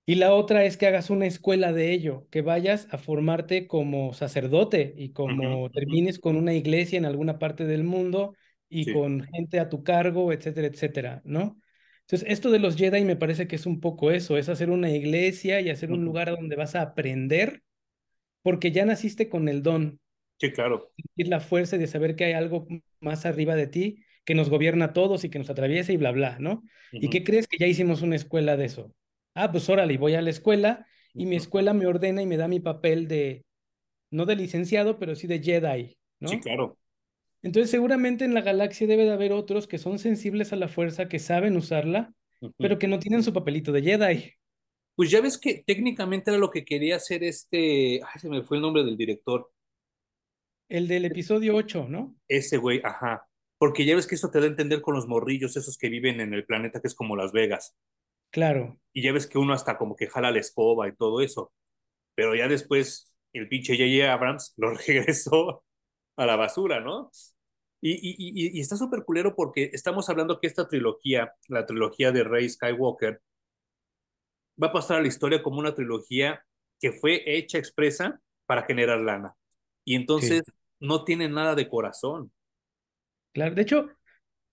Y la otra es que hagas una escuela de ello, que vayas a formarte como sacerdote y como termines con una iglesia en alguna parte del mundo y con gente a tu cargo, etcétera, etcétera, ¿no? Entonces, esto de los Jedi me parece que es un poco eso, es hacer una iglesia y hacer un lugar donde vas a aprender, porque ya naciste con el don. Sí, claro. Y la fuerza de saber que hay algo más arriba de ti que nos gobierna a todos y que nos atraviesa y bla, bla, ¿no? ¿Y qué crees que ya hicimos una escuela de eso? Ah, pues órale, voy a la escuela y mi escuela me ordena y me da mi papel de, no de licenciado, pero sí de Jedi, ¿no? Sí, claro. Entonces seguramente en la galaxia debe de haber otros que son sensibles a la fuerza, que saben usarla, pero que no tienen su papelito de Jedi. Pues ya ves que técnicamente era lo que quería hacer este, ay, se me fue el nombre del director. El del episodio 8, ¿no? Ese güey, ajá. Porque ya ves que eso te da a entender con los morrillos, esos que viven en el planeta que es como Las Vegas. Claro. Y ya ves que uno hasta como que jala la escoba y todo eso. Pero ya después el pinche J.J. Abrams lo regresó a la basura, ¿no? Y, y, y, está súper culero porque estamos hablando que esta trilogía, la trilogía de Rey Skywalker, va a pasar a la historia como una trilogía que fue hecha expresa para generar lana. Y entonces no tiene nada de corazón. Claro, de hecho,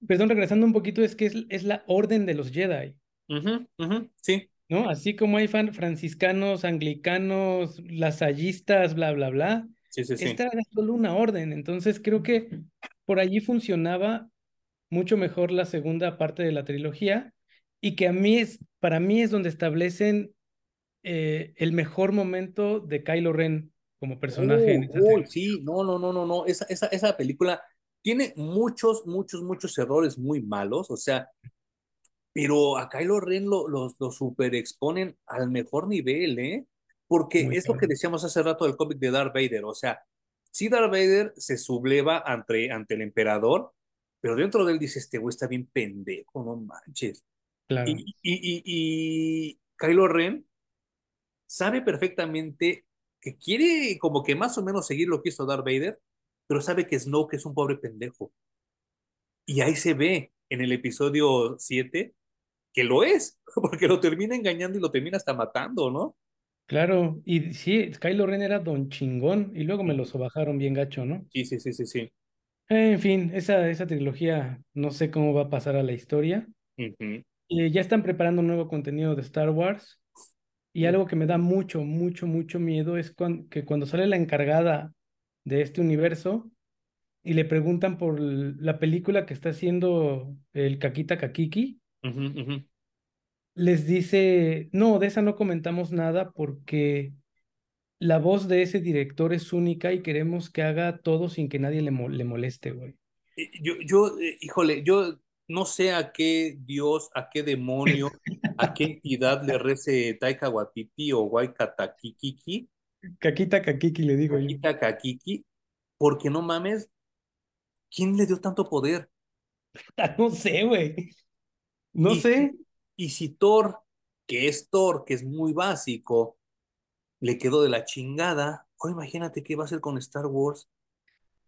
perdón, regresando un poquito, es que es, es la orden de los Jedi sí. ¿no? Así como hay franciscanos, anglicanos, lasallistas, bla, bla, bla. Sí, sí, sí. Esta era solo una orden. Entonces creo que por allí funcionaba mucho mejor la segunda parte de la trilogía y que a mí es, para mí es donde establecen eh, el mejor momento de Kylo Ren como personaje. en oh, sí, no, no, no, no, no. Esa, esa, esa película tiene muchos, muchos, muchos errores muy malos. O sea, pero a Kylo Ren lo, lo, lo super exponen al mejor nivel, ¿eh? Porque es lo que decíamos hace rato del cómic de Darth Vader, o sea, si Darth Vader se subleva ante, ante el emperador, pero dentro de él dice, este güey está bien pendejo, no manches. Claro. Y, y, y, y Kylo Ren sabe perfectamente que quiere como que más o menos seguir lo que hizo Darth Vader, pero sabe que Snoke es un pobre pendejo. Y ahí se ve en el episodio 7 que lo es, porque lo termina engañando y lo termina hasta matando, ¿no? Claro, y sí, Kylo Ren era don chingón y luego me lo sobajaron bien gacho, ¿no? Sí, sí, sí, sí, sí. En fin, esa, esa trilogía no sé cómo va a pasar a la historia. y ya están preparando nuevo contenido de Star Wars. Y algo que me da mucho, mucho, mucho miedo es que cuando sale la encargada de este universo y le preguntan por la película que está haciendo el Kakita Kakiki, les dice, no, de esa no comentamos nada porque la voz de ese director es única y queremos que haga todo sin que nadie le, le moleste, güey. Yo, yo, eh, híjole, yo no sé a qué dios, a qué demonio, a qué entidad le rece Taika Waititi o Waikata Kikiki. Kakita Kakiki le digo Kakita yo. Kakiki, porque no mames, ¿quién le dio tanto poder? No sé, güey. No sé. Y si Thor, que es Thor, que es muy básico, le quedó de la chingada, o imagínate qué va a hacer con Star Wars.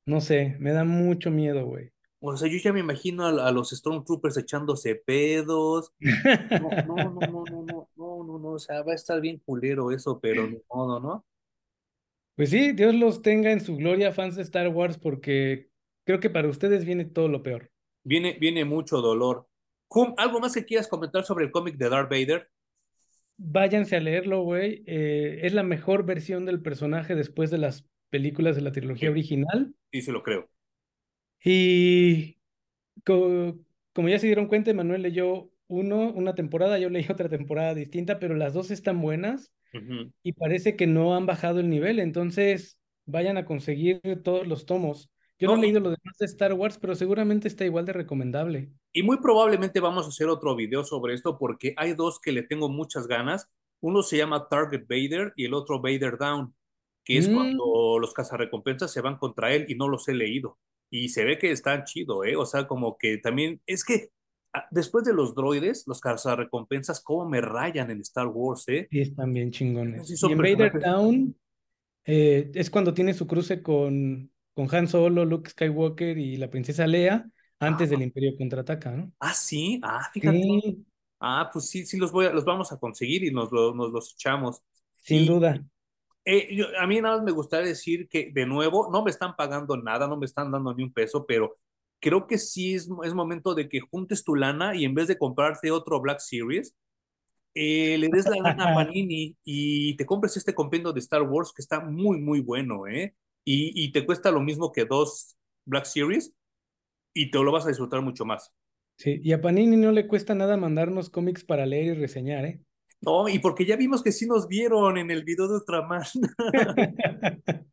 No sé, me da mucho miedo, güey. O sea, yo ya me imagino a, los Stormtroopers echándose pedos. No, no, no, no, no, no, no, no, no, o sea, va a estar bien culero eso, pero ni modo, ¿no? Pues sí, Dios los tenga en su gloria, fans de Star Wars, porque creo que para ustedes viene todo lo peor. Viene, viene mucho dolor. ¿Algo más que quieras comentar sobre el cómic de Darth Vader? Váyanse a leerlo, güey. Eh, es la mejor versión del personaje después de las películas de la trilogía original. Sí, se lo creo. Y como ya se dieron cuenta, Manuel leyó uno, una temporada, yo leí otra temporada distinta, pero las dos están buenas y parece que no han bajado el nivel, entonces vayan a conseguir todos los tomos. Yo no, he leído lo demás de Star Wars, pero seguramente está igual de recomendable. Y muy probablemente vamos a hacer otro video sobre esto porque hay dos que le tengo muchas ganas. Uno se llama Target Vader y el otro Vader Down, que es mm. cuando los cazarrecompensas se van contra él y no los he leído. Y se ve que está chido, ¿eh? O sea, como que también es que ah, después de los droides, los cazarrecompensas, cómo me rayan en Star Wars, ¿eh? Sí, están bien chingones. y en Vader Down eh, es cuando tiene su cruce con con Han Solo, Luke Skywalker y la princesa Leia antes del Imperio contraataca, ¿no? Ah, sí, ah, fíjate. Ah, pues sí, sí los voy a, los vamos a conseguir y nos, nos los echamos. Sin duda. Eh, a mí nada más me gustaría decir que, de nuevo, no me están pagando nada, no me están dando ni un peso, pero creo que sí es, es momento de que juntes tu lana y en vez de comprarte otro Black Series, eh, le des la lana a Panini y te compres este compendio de Star Wars que está muy, muy bueno, ¿eh? Y, te cuesta lo mismo que dos Black Series y te lo vas a disfrutar mucho más. Sí, y a Panini no le cuesta nada mandarnos cómics para leer y reseñar, ¿eh? No, y porque ya vimos que sí nos vieron en el video de Ultraman.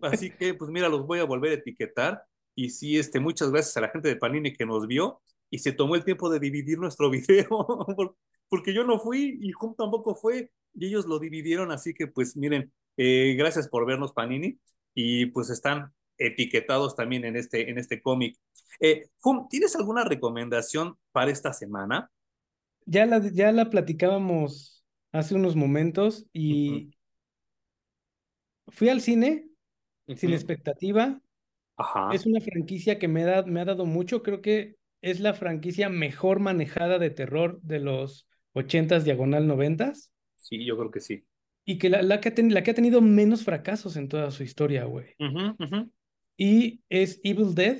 Así que, pues mira, los voy a volver a etiquetar. Y sí, este, muchas gracias a la gente de Panini que nos vio y se tomó el tiempo de dividir nuestro video, porque yo no fui y Hum tampoco fue, y ellos lo dividieron. Así que, pues miren, eh, gracias por vernos, Panini y pues están etiquetados también en este, en este cómic. Eh, ¿tienes alguna recomendación para esta semana? Ya la, ya la platicábamos hace unos momentos y fui al cine sin expectativa. Ajá. Es una franquicia que me, da, me ha dado mucho. Creo que es la franquicia mejor manejada de terror de los 80s diagonal 90s. Sí, yo creo que sí y que la, la, que ha la que ha tenido menos fracasos en toda su historia, güey. Y es Evil Dead.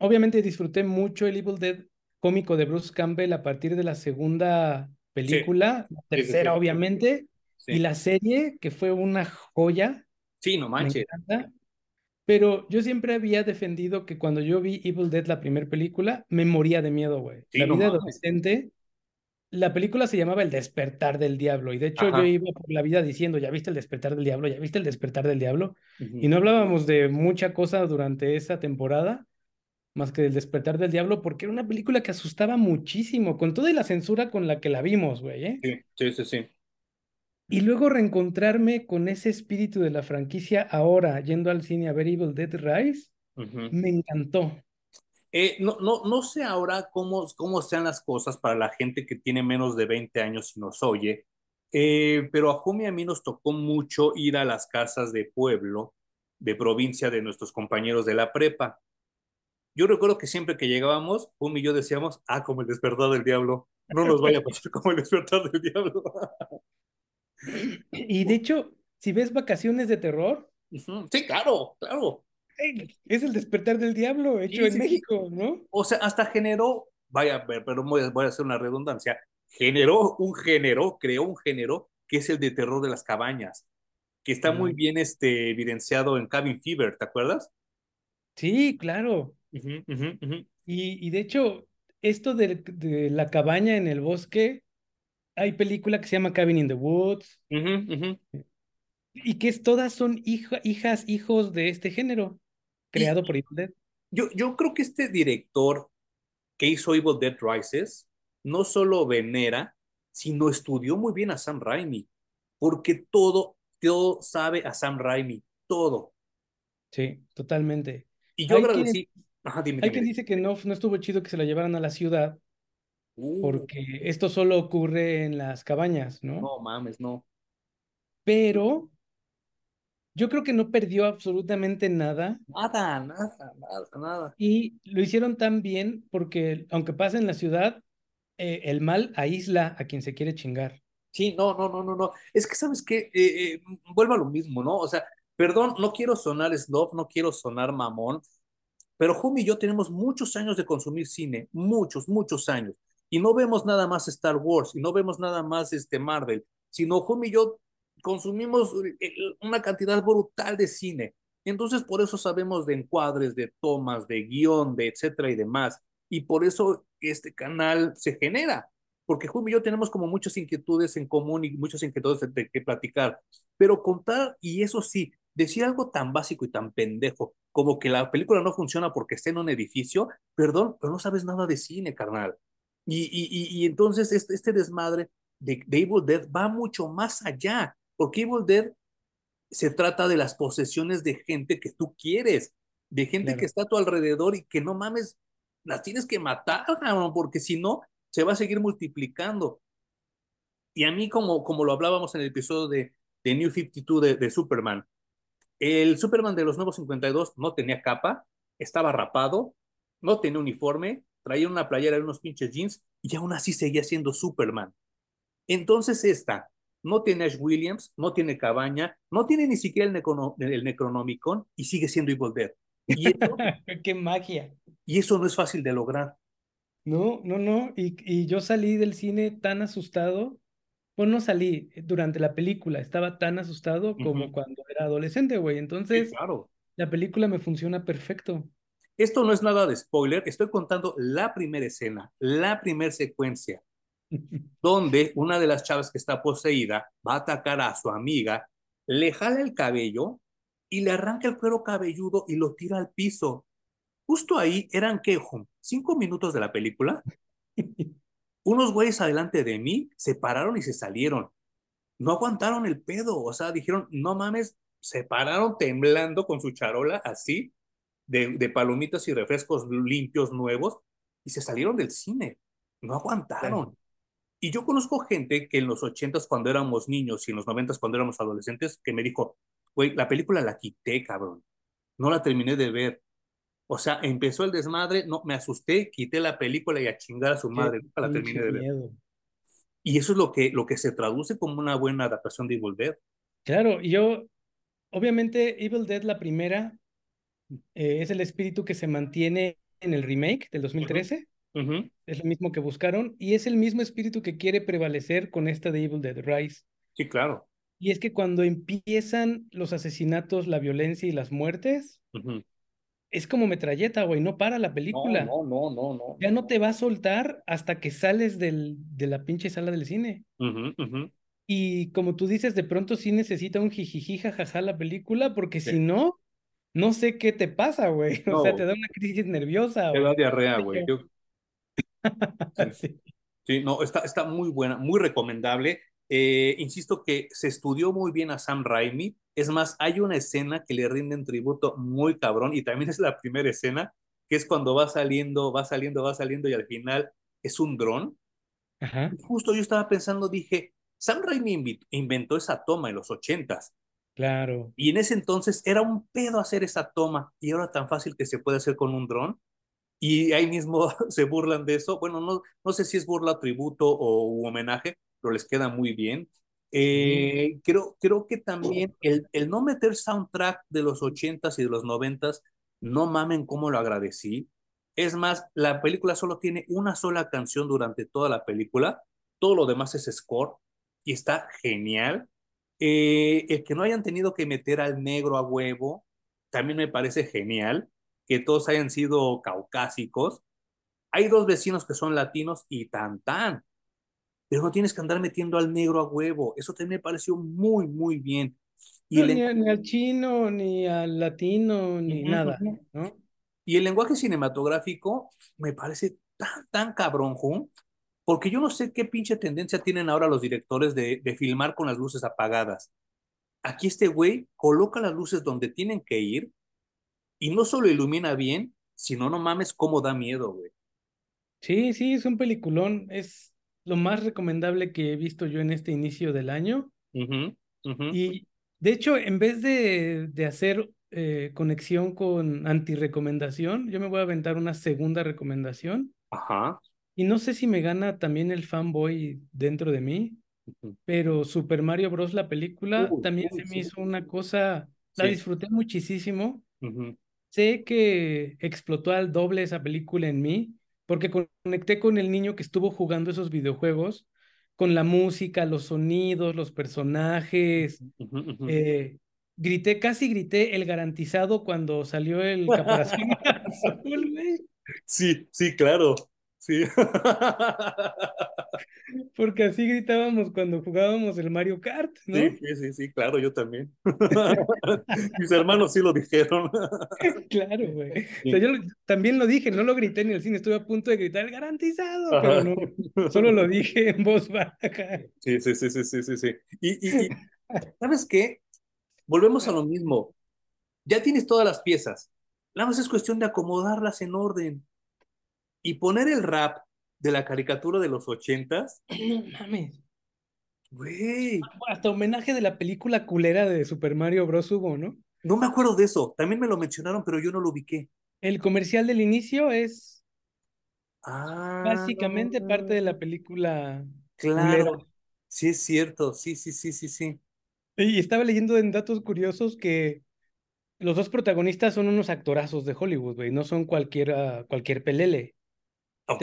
Obviamente disfruté mucho el Evil Dead cómico de Bruce Campbell a partir de la segunda película, la tercera obviamente, y la serie que fue una joya. Sí, no manches. Pero yo siempre había defendido que cuando yo vi Evil Dead, la primera película, me moría de miedo, güey. la vida adolescente, la película se llamaba El despertar del diablo. Y de hecho yo iba por la vida diciendo, ¿ya viste el despertar del diablo? ¿Ya viste el despertar del diablo? Y no hablábamos de mucha cosa durante esa temporada, más que del despertar del diablo, porque era una película que asustaba muchísimo, con toda la censura con la que la vimos, güey. ¿eh? Sí, sí, sí, sí. Y luego reencontrarme con ese espíritu de la franquicia ahora, yendo al cine a ver Evil Dead Rise, me encantó. Eh, no, no, no sé ahora cómo, cómo sean las cosas para la gente que tiene menos de 20 años y nos oye, eh, pero a Jumi a mí nos tocó mucho ir a las casas de pueblo, de provincia de nuestros compañeros de la prepa. Yo recuerdo que siempre que llegábamos, Jumi y yo decíamos, ah, como el despertar del diablo, no nos vaya a pasar como el despertar del diablo. Y de hecho, si ves vacaciones de terror. Sí, claro, claro. Es el despertar del diablo hecho en México, ¿no? O sea, hasta generó, vaya, pero voy a hacer una redundancia, generó un género, creó un género que es el de terror de las cabañas, que está muy bien este, evidenciado en Cabin Fever, ¿te acuerdas? Sí, claro. Y, de hecho, esto de, de, la cabaña en el bosque hay película que se llama Cabin in the Woods. Y que es, todas son hijas, hijos de este género, creado por Evil Dead. Yo, yo creo que este director que hizo Evil Dead Rises no solo venera, sino estudió muy bien a Sam Raimi, porque todo, todo sabe a Sam Raimi, todo. Sí, totalmente. Y yo agradecí. hay quien dice que no, no estuvo chido que se la llevaran a la ciudad, Uh. Porque esto solo ocurre en las cabañas, ¿no? No mames, no. Pero yo creo que no perdió absolutamente nada. Nada, nada, nada, nada. Y lo hicieron tan bien porque aunque pasa en la ciudad, eh, el mal aísla a quien se quiere chingar. Sí, no, no, no, no, no. Es que, ¿sabes qué? Eh, eh, vuelvo a lo mismo, ¿no? O sea, perdón, no quiero sonar snob, no quiero sonar mamón, pero Jumi y yo tenemos muchos años de consumir cine, muchos, muchos años y no vemos nada más Star Wars y no vemos nada más este Marvel, sino Home y yo consumimos una cantidad brutal de cine. Entonces, por eso sabemos de encuadres, de tomas, de guion, de etcétera y demás. Y por eso este canal se genera, porque Home y yo tenemos como muchas inquietudes en común y muchas inquietudes de, que platicar. Pero contar, y eso sí, decir algo tan básico y tan pendejo como que la película no funciona porque está en un edificio, perdón, pero no sabes nada de cine, carnal. Y, y, y entonces este, este desmadre de, Evil Dead va mucho más allá, porque Evil Dead se trata de las posesiones de gente que tú quieres, de gente que está a tu alrededor y que no mames, las tienes que matar, porque si no, se va a seguir multiplicando. Y a mí, como, como lo hablábamos en el episodio de, de New 52 de, de Superman, el Superman de los nuevos 52 no tenía capa, estaba rapado, no tenía uniforme, traía una playera y unos pinches jeans y aún así seguía siendo Superman. Entonces esta no tiene Ash Williams, no tiene cabaña, no tiene ni siquiera el, el Necronomicon y sigue siendo Evil Dead. Y ¡Qué magia! Y eso no es fácil de lograr. No, no, no. Y, y yo salí del cine tan asustado. Bueno, no salí durante la película, estaba tan asustado como cuando era adolescente, güey. Entonces, claro. la película me funciona perfecto. Esto no es nada de spoiler, estoy contando la primera escena, la primera secuencia, donde una de las chavas que está poseída va a atacar a su amiga, le jala el cabello y le arranca el cuero cabelludo y lo tira al piso. Justo ahí eran que cinco minutos de la película. Unos güeyes adelante de mí se pararon y se salieron. No aguantaron el pedo, o sea, dijeron, no mames, se pararon temblando con su charola así de, palomitas y refrescos limpios nuevos y se salieron del cine. No aguantaron. Y yo conozco gente que en los ochentas cuando éramos niños y en los noventas cuando éramos adolescentes que me dijo, güey, la película la quité, cabrón. No la terminé de ver. O sea, empezó el desmadre, no, me asusté, quité la película y a chingar a su madre, nunca la terminé de ver. Y eso es lo que, lo que se traduce como una buena adaptación de Evil Dead. Claro, yo, obviamente, Evil Dead, la primera, eh, es el espíritu que se mantiene en el remake del 2013. Es lo mismo que buscaron y es el mismo espíritu que quiere prevalecer con esta de Evil Dead Rise. Sí, claro. Y es que cuando empiezan los asesinatos, la violencia y las muertes, es como metralleta, güey, no para la película. No, no, no, no. Ya no te va a soltar hasta que sales del, de la pinche sala del cine. Y como tú dices, de pronto sí necesita un jijiji, jajaja la película, porque si no, no sé qué te pasa, güey. O sea, te da una crisis nerviosa. Te da diarrea, güey. sí. no, está, está muy buena, muy recomendable. Eh, insisto que se estudió muy bien a Sam Raimi. Es más, hay una escena que le rinden tributo muy cabrón y también es la primera escena, que es cuando va saliendo, va saliendo, va saliendo y al final es un dron. Justo yo estaba pensando, dije, Sam Raimi inventó esa toma en los ochentas. Claro. Y en ese entonces era un pedo hacer esa toma y ahora tan fácil que se puede hacer con un dron. Y ahí mismo se burlan de eso. Bueno, no, no sé si es burla, tributo o homenaje, pero les queda muy bien. Eh, creo, creo que también el, el no meter soundtrack de los ochentas y de los noventas, no mamen cómo lo agradecí. Es más, la película solo tiene una sola canción durante toda la película, todo lo demás es score y está genial. Eh, el que no hayan tenido que meter al negro a huevo, también me parece genial, que todos hayan sido caucásicos. Hay dos vecinos que son latinos y tan tan, pero no tienes que andar metiendo al negro a huevo. Eso también me pareció muy, muy bien. Y ni, al chino, ni al latino, ni nada, ¿no? Y el lenguaje cinematográfico me parece tan, tan cabrón, porque yo no sé qué pinche tendencia tienen ahora los directores de, de filmar con las luces apagadas. Aquí este güey coloca las luces donde tienen que ir y no solo ilumina bien, sino no mames cómo da miedo, güey. Sí, sí, es un peliculón. Es lo más recomendable que he visto yo en este inicio del año. Y de hecho, en vez de, de hacer eh, conexión con anti-recomendación, yo me voy a aventar una segunda recomendación. Ajá. Y no sé si me gana también el fanboy dentro de mí, pero Super Mario Bros. la película también se me hizo una cosa, la disfruté muchísimo. Sé que explotó al doble esa película en mí, porque conecté con el niño que estuvo jugando esos videojuegos, con la música, los sonidos, los personajes. Eh, grité, casi grité el garantizado cuando salió el caparazón Sí, sí, claro. Sí. Porque así gritábamos cuando jugábamos el Mario Kart, ¿no? Sí, sí, sí, claro, yo también. Mis hermanos sí lo dijeron. claro, güey. O sea, yo también lo dije, no lo grité en el cine, estuve a punto de gritar garantizado, pero no, solo lo dije en voz baja. Sí, sí, sí, sí, sí, sí. Y, y, ¿sabes qué? Volvemos a lo mismo. Ya tienes todas las piezas. Nada más es cuestión de acomodarlas en orden. Y poner el rap de la caricatura de los ochentas. No mames. Güey. Hasta homenaje de la película culera de Super Mario Bros. hubo, ¿no? No me acuerdo de eso. También me lo mencionaron, pero yo no lo ubiqué. El comercial del inicio es ah, básicamente parte de la película. Claro. Sí, es cierto. Sí, sí, sí, sí, sí. Y estaba leyendo en datos curiosos que los dos protagonistas son unos actorazos de Hollywood, güey. No son cualquier, cualquier pelele. Ok.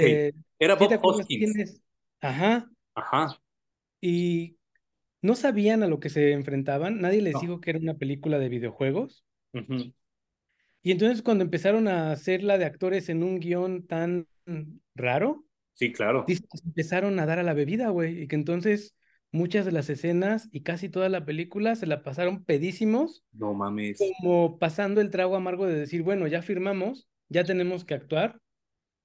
Era Bob Hoskins. Ajá. Ajá. Y no sabían a lo que se enfrentaban. Nadie les dijo que era una película de videojuegos. Y entonces cuando empezaron a hacerla de actores en un guion tan raro. Sí, claro. Empezaron a dar a la bebida, güey. Y que entonces muchas de las escenas y casi toda la película se la pasaron pedísimos. No mames. Como pasando el trago amargo de decir, bueno, ya firmamos, ya tenemos que actuar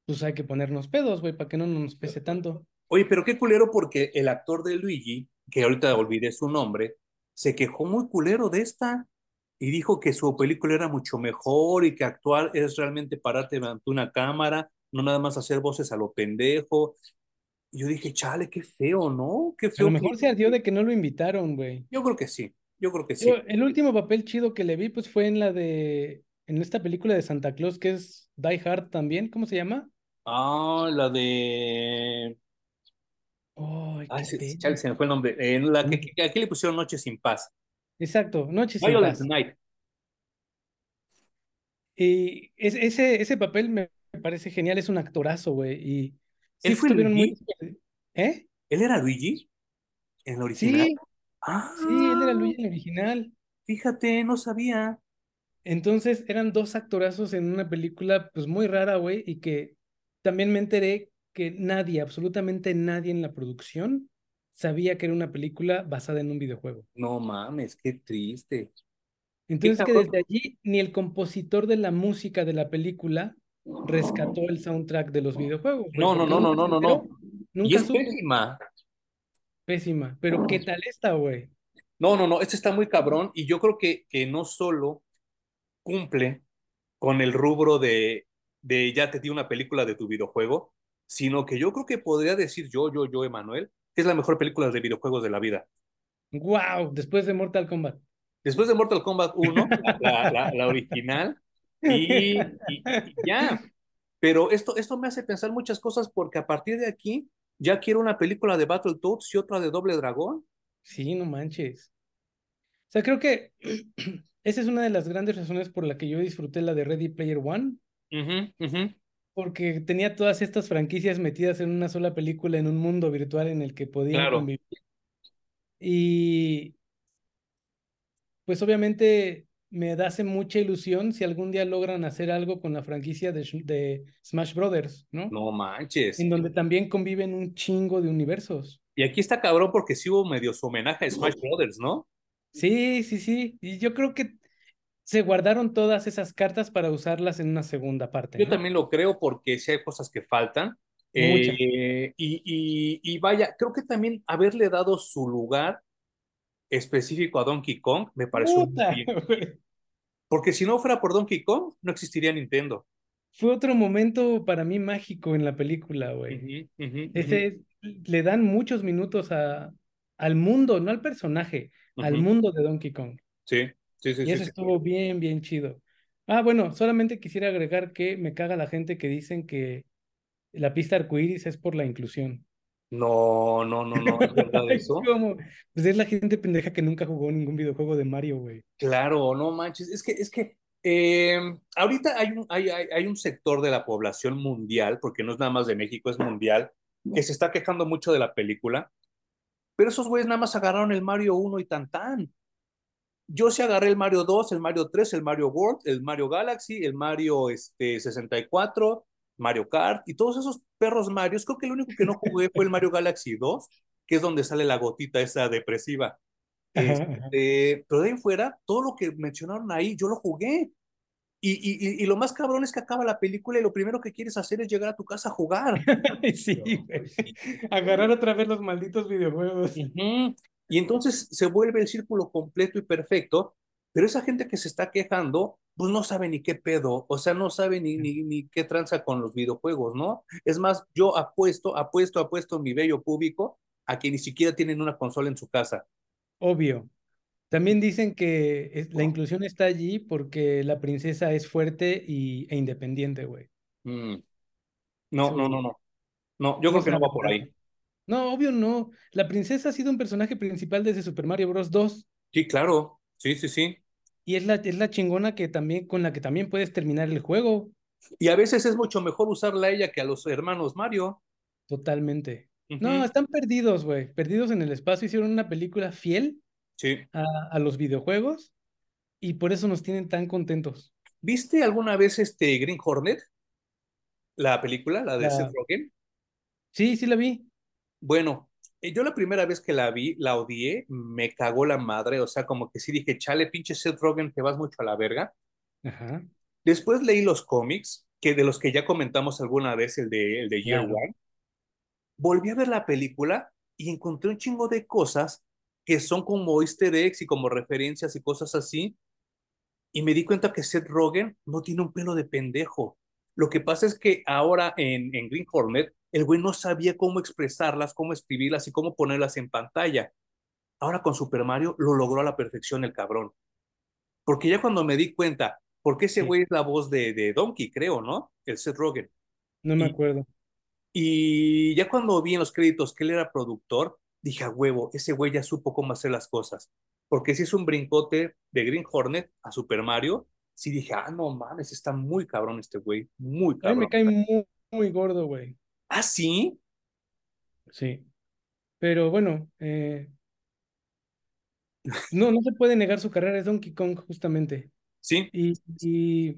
pues hay que ponernos pedos, güey, para que no nos pese tanto. Oye, pero qué culero porque el actor de Luigi, que ahorita olvidé su nombre, se quejó muy culero de esta y dijo que su película era mucho mejor y que actuar es realmente pararte ante una cámara, no nada más hacer voces a lo pendejo. Y yo dije, chale, qué feo, ¿no? Qué feo. A lo mejor se ardió de que no lo invitaron, güey. Yo creo que sí, yo creo que sí. el último papel chido que le vi, pues fue en la de, en esta película de Santa Claus que es Die Hard también, ¿cómo se llama? Ah, la de. Ay, ah, se, se me fue el nombre. En la que, aquí le pusieron Noche sin Paz. Exacto, Noche sin Paz. Night. Y ese, ese papel me parece genial, es un actorazo, güey. Y sí ¿Él fue Luigi? ¿Eh? ¿Él era Luigi? ¿En el original? Sí, ah, sí, él era Luigi en el original. Fíjate, no sabía. Entonces eran dos actorazos en una película pues muy rara, güey, y que también me enteré que nadie, absolutamente nadie en la producción sabía que era una película basada en un videojuego. No mames, qué triste. Entonces que desde allí ni el compositor de la música de la película rescató el soundtrack de los videojuegos. No, no, no, no, no, no, no. Nunca y es pésima. Pésima. Pero ¿qué tal esta, güey? No, no, no, este está muy cabrón y yo creo que, que no solo cumple con el rubro de, de ya te di una película de tu videojuego, sino que yo creo que podría decir yo, yo, yo, Emanuel, que es la mejor película de videojuegos de la vida. ¡Wow! Después de Mortal Kombat. Después de Mortal Kombat 1, la, la, original, y, ya. Pero esto, esto me hace pensar muchas cosas porque a partir de aquí ya quiero una película de Battletoads y otra de Doble Dragón. Sí, no manches. O sea, creo que esa es una de las grandes razones por la que yo disfruté la de Ready Player One. Porque tenía todas estas franquicias metidas en una sola película en un mundo virtual en el que podían convivir. Y pues obviamente me hace mucha ilusión si algún día logran hacer algo con la franquicia de, de, Smash Brothers, ¿no? No manches. En donde también conviven un chingo de universos. Y aquí está cabrón porque sí hubo medio su homenaje a Smash Brothers, ¿no? Sí, sí, sí. Y yo creo que se guardaron todas esas cartas para usarlas en una segunda parte. Yo también lo creo porque sí hay cosas que faltan. Eh, y, y, vaya, creo que también haberle dado su lugar específico a Donkey Kong me pareció muy bien. Porque si no fuera por Donkey Kong, no existiría Nintendo. Fue otro momento para mí mágico en la película, güey. Ese le dan muchos minutos a, al mundo, no al personaje, al mundo de Donkey Kong. Sí. Sí, sí, y eso estuvo bien, bien chido. Ah, bueno, solamente quisiera agregar que me caga la gente que dicen que la pista arcoíris es por la inclusión. No, no, no, no, ¿es verdad eso? Pues es la gente pendeja que nunca jugó ningún videojuego de Mario, güey. Claro, no manches, es que, es que em, ahorita hay un, hay, hay, hay, un sector de la población mundial, porque no es nada más de México, es mundial, que se está quejando mucho de la película, pero esos güeyes nada más agarraron el Mario 1 y tan tan yo sí agarré el Mario 2, el Mario 3, el Mario World, el Mario Galaxy, el Mario este, 64, Mario Kart y todos esos perros Marios. Creo que el único que no jugué fue el Mario Galaxy 2, que es donde sale la gotita esa depresiva. Este, pero de ahí fuera, todo lo que mencionaron ahí, yo lo jugué. Y, y, y, lo más cabrón es que acaba la película y lo primero que quieres hacer es llegar a tu casa a jugar. sí, agarrar otra vez los malditos videojuegos. Y entonces se vuelve el círculo completo y perfecto, pero esa gente que se está quejando, pues no sabe ni qué pedo, o sea, no sabe ni, ni, ni qué tranza con los videojuegos, ¿no? Es más, yo apuesto, apuesto, apuesto mi bello público a que ni siquiera tienen una consola en su casa. Obvio. También dicen que la inclusión está allí porque la princesa es fuerte y, e independiente, güey. Mm. No, no, no, no. No, yo creo que no va por ahí. No, obvio no. La princesa ha sido un personaje principal desde Super Mario Bros. 2. Sí, claro. Sí, sí, sí. Y es la, es la chingona que también, con la que también puedes terminar el juego. Y a veces es mucho mejor usarla a ella que a los hermanos Mario. Totalmente. No, están perdidos, güey. Perdidos en el espacio. Hicieron una película fiel sí. a, a, los videojuegos y por eso nos tienen tan contentos. ¿Viste alguna vez este Green Hornet? La película, la de Seth Rogen. Sí, sí la vi. Bueno, eh, yo la primera vez que la vi, la odié, me cagó la madre, o sea, como que sí dije, chale, pinche Seth Rogen, te vas mucho a la verga. Ajá. Después leí los cómics, que de los que ya comentamos alguna vez, el de, el de Year One. Volví a ver la película y encontré un chingo de cosas que son como easter eggs y como referencias y cosas así. Y me di cuenta que Seth Rogen no tiene un pelo de pendejo. Lo que pasa es que ahora en, en Green Hornet el güey no sabía cómo expresarlas, cómo escribirlas y cómo ponerlas en pantalla. Ahora con Super Mario lo logró a la perfección el cabrón. Porque ya cuando me di cuenta, porque ese güey es la voz de, de, Donkey, creo, ¿no? El Seth Rogen. No me acuerdo. Y ya cuando vi en los créditos que él era productor, dije, a huevo, ese güey ya supo cómo hacer las cosas. Porque si es un brincote de Green Hornet a Super Mario, sí dije, ah, no mames, está muy cabrón este güey, muy A mí me cabrón. cae muy, muy gordo, güey. ¿Ah, sí? Sí. Pero bueno, eh, no, no se puede negar su carrera, es Donkey Kong, justamente. Sí. Y, y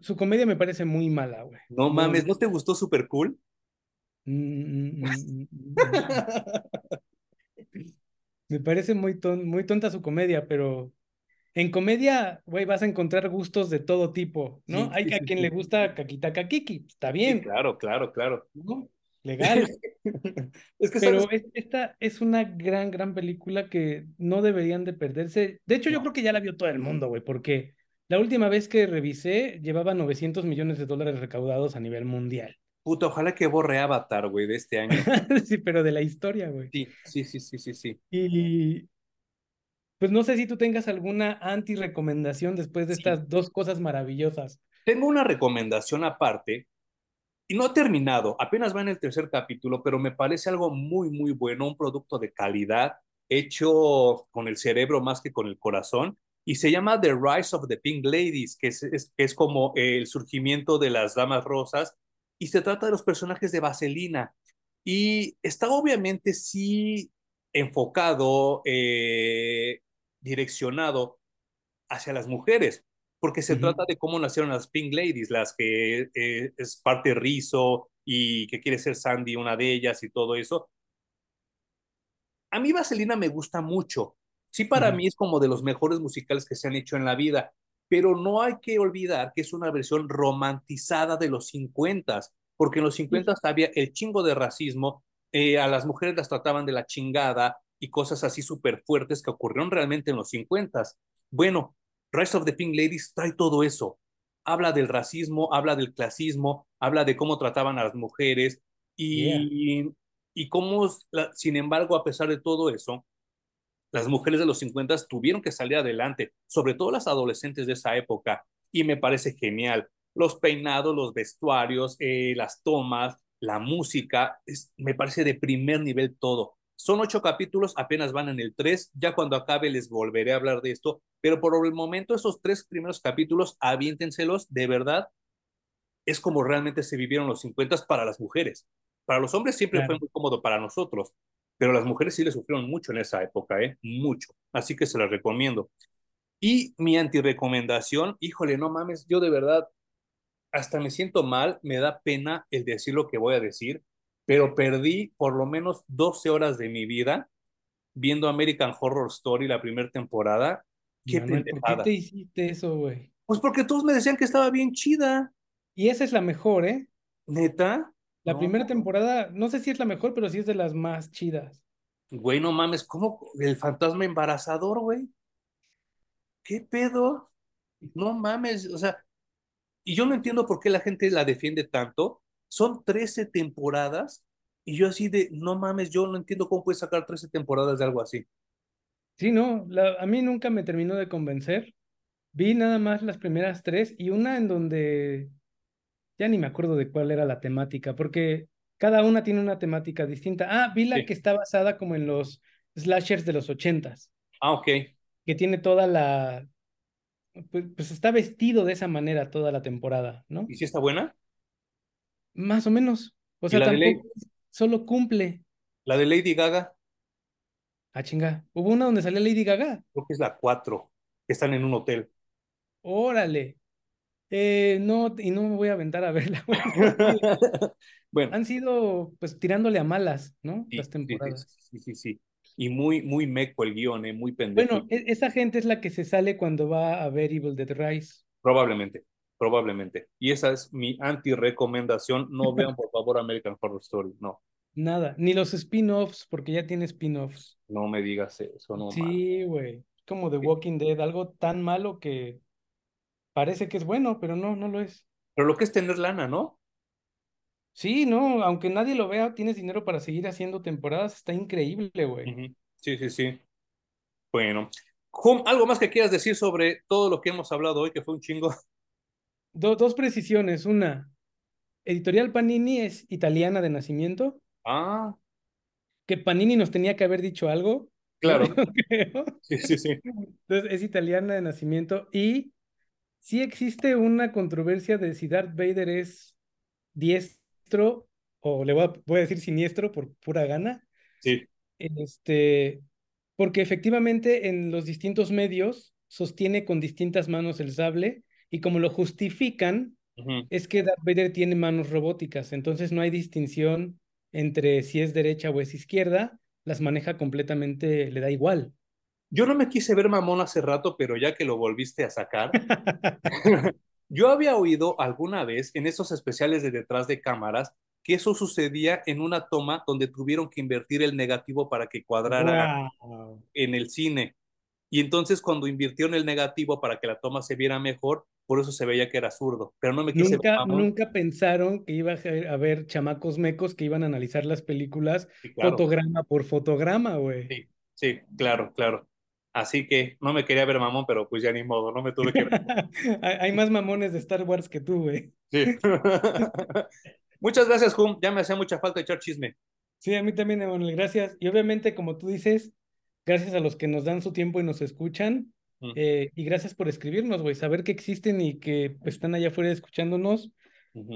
su comedia me parece muy mala, güey. No mames, ¿no te gustó Super Cool? Mm, mm, mm. Me parece muy, ton- muy tonta su comedia, pero en comedia, güey, vas a encontrar gustos de todo tipo, ¿no? Sí, Hay sí, a quien sí. le gusta Kakitaka Kiki, está bien, claro, claro, claro. ¿no? Legal. Es que. Pero es- esta es una gran, gran película que no deberían de perderse. De hecho, yo creo que ya la vio todo el mundo, güey, porque la última vez que revisé llevaba 900 millones de dólares recaudados a nivel mundial. Puta, ojalá que borre Avatar, güey, de este año. Sí, pero de la historia, güey. Sí, sí, sí, sí, sí, sí. Y pues no sé si tú tengas alguna anti-recomendación después de Sí. estas dos cosas maravillosas. Tengo una recomendación aparte, y no he terminado, apenas va en el tercer capítulo, pero me parece algo muy, muy bueno, un producto de calidad, hecho con el cerebro más que con el corazón, y se llama The Rise of the Pink Ladies, que es, es- que es como el surgimiento de las damas rosas, y se trata de los personajes de Vaselina. Y está obviamente sí enfocado, eh, direccionado hacia las mujeres, porque se trata de cómo nacieron las Pink Ladies, las que eh, es parte Rizzo y que quiere ser Sandy una de ellas y todo eso. A mí Vaselina me gusta mucho. Sí, para mí es como de los mejores musicales que se han hecho en la vida, pero no hay que olvidar que es una versión romantizada de los 50, porque en los 50 había el chingo de racismo, eh, a las mujeres las trataban de la chingada y cosas así súper fuertes que ocurrieron realmente en los 50. Bueno, Rise of the Pink Ladies trae todo eso. Habla del racismo, habla del clasismo, habla de cómo trataban a las mujeres y, y cómo, sin embargo, a pesar de todo eso, las mujeres de los 50 tuvieron que salir adelante, sobre todo las adolescentes de esa época, y me parece genial. Los peinados, los vestuarios, eh, las tomas, la música, es, me parece de primer nivel todo. Son ocho capítulos, apenas van en el tres, ya cuando acabe les volveré a hablar de esto, pero por el momento esos tres primeros capítulos, aviéntenselos, de verdad, es como realmente se vivieron los 50 para las mujeres. Para los hombres siempre Claro. fue muy cómodo para nosotros, pero las mujeres sí le sufrieron mucho en esa época, ¿eh? Mucho. Así que se las recomiendo. Y mi antirecomendación, híjole, no mames, yo de verdad hasta me siento mal, me da pena el decir lo que voy a decir, pero perdí por lo menos 12 horas de mi vida viendo American Horror Story la primera temporada. Qué Manuel, ¿por qué te hiciste eso, güey? Pues porque todos me decían que estaba bien chida, Y esa es la mejor, ¿eh? neta. La No, primera temporada, no sé si es la mejor, pero sí es de las más chidas. Güey, no mames, ¿cómo el fantasma embarazador, güey? ¿Qué pedo? No mames, o sea, y yo no entiendo por qué la gente la defiende tanto. Son 13 temporadas y yo así de, no mames, yo no entiendo cómo puedes sacar 13 temporadas de algo así. Sí, no, la- a mí nunca me terminó de convencer. Vi nada más las primeras tres y una en donde ya ni me acuerdo de cuál era la temática, porque cada una tiene una temática distinta. Ah, vi la Sí. que está basada como en los slashers de los ochentas, Ah, ok. que tiene toda la, pues, pues está vestido de esa manera toda la temporada, ¿no? ¿Y si está buena? Más o menos. O ¿Y sea, tampoco solo cumple. La de Lady Gaga, Ah, chinga. Hubo una donde salía Lady Gaga. creo que es la 4, que están en un hotel. Órale. Eh, no, y no me voy a aventar a verla, Bueno, han sido pues tirándole a malas, ¿no? sí, Las temporadas. sí, sí, sí, sí. Y muy, muy meco el guion, eh, muy pendejo. Bueno, esa gente es la que se sale cuando va a ver Evil Dead Rise. Probablemente, probablemente. Y esa es mi anti-recomendación. No vean, por favor, American Horror Story. No, Nada, ni los spin-offs, porque ya tiene spin-offs. no me digas eso, no. Sí, güey. Como The Walking Dead, algo tan malo que parece que es bueno, pero no, no lo es. Pero lo que es tener lana, ¿no? Sí, no, aunque nadie lo vea, tienes dinero para seguir haciendo temporadas, está increíble, güey. Sí, sí, sí. Bueno, ¿algo más que quieras decir sobre todo lo que hemos hablado hoy, que fue un chingo? Do- dos precisiones. Una, Editorial Panini es italiana de nacimiento, Ah, que Panini nos tenía que haber dicho algo. claro. Creo. Sí, sí, sí. Entonces, es italiana de nacimiento y sí existe una controversia de si Darth Vader es diestro o le voy a, voy a decir siniestro por pura gana. Sí. Este, porque efectivamente en los distintos medios sostiene con distintas manos el sable y como lo justifican, es que Darth Vader tiene manos robóticas, entonces no hay distinción entre si es derecha o es izquierda, las maneja completamente, le da igual. Yo no me quise ver mamón hace rato, pero ya que lo volviste a sacar, yo había oído alguna vez en esos especiales de detrás de cámaras que eso sucedía en una toma donde tuvieron que invertir el negativo para que cuadrara en el cine. Y entonces cuando invirtieron el negativo para que la toma se viera mejor, por eso se veía que era zurdo. Pero no me quise nunca, nunca pensaron que iba a haber chamacos mecos que iban a analizar las películas fotograma por fotograma, güey. Sí, sí, claro, claro. Así que no me quería ver mamón, pero pues ya ni modo, no me tuve que ver. hay más mamones de Star Wars que tú, güey. Sí. Muchas gracias, Hum. Ya me hacía mucha falta echar chisme. Sí, a mí también, Emanuel. Gracias. Y obviamente, como tú dices, gracias a los que nos dan su tiempo y nos escuchan. Eh, y gracias por escribirnos, güey. Saber que existen y que están allá afuera escuchándonos.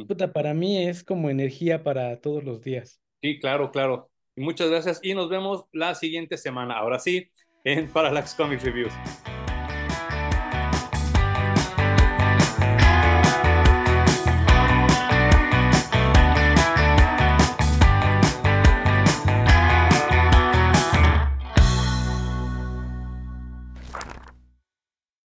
Puta, para mí es como energía para todos los días. Sí, claro, claro. Y muchas gracias. Y nos vemos la siguiente semana. Ahora sí, en Parallax Comics Reviews.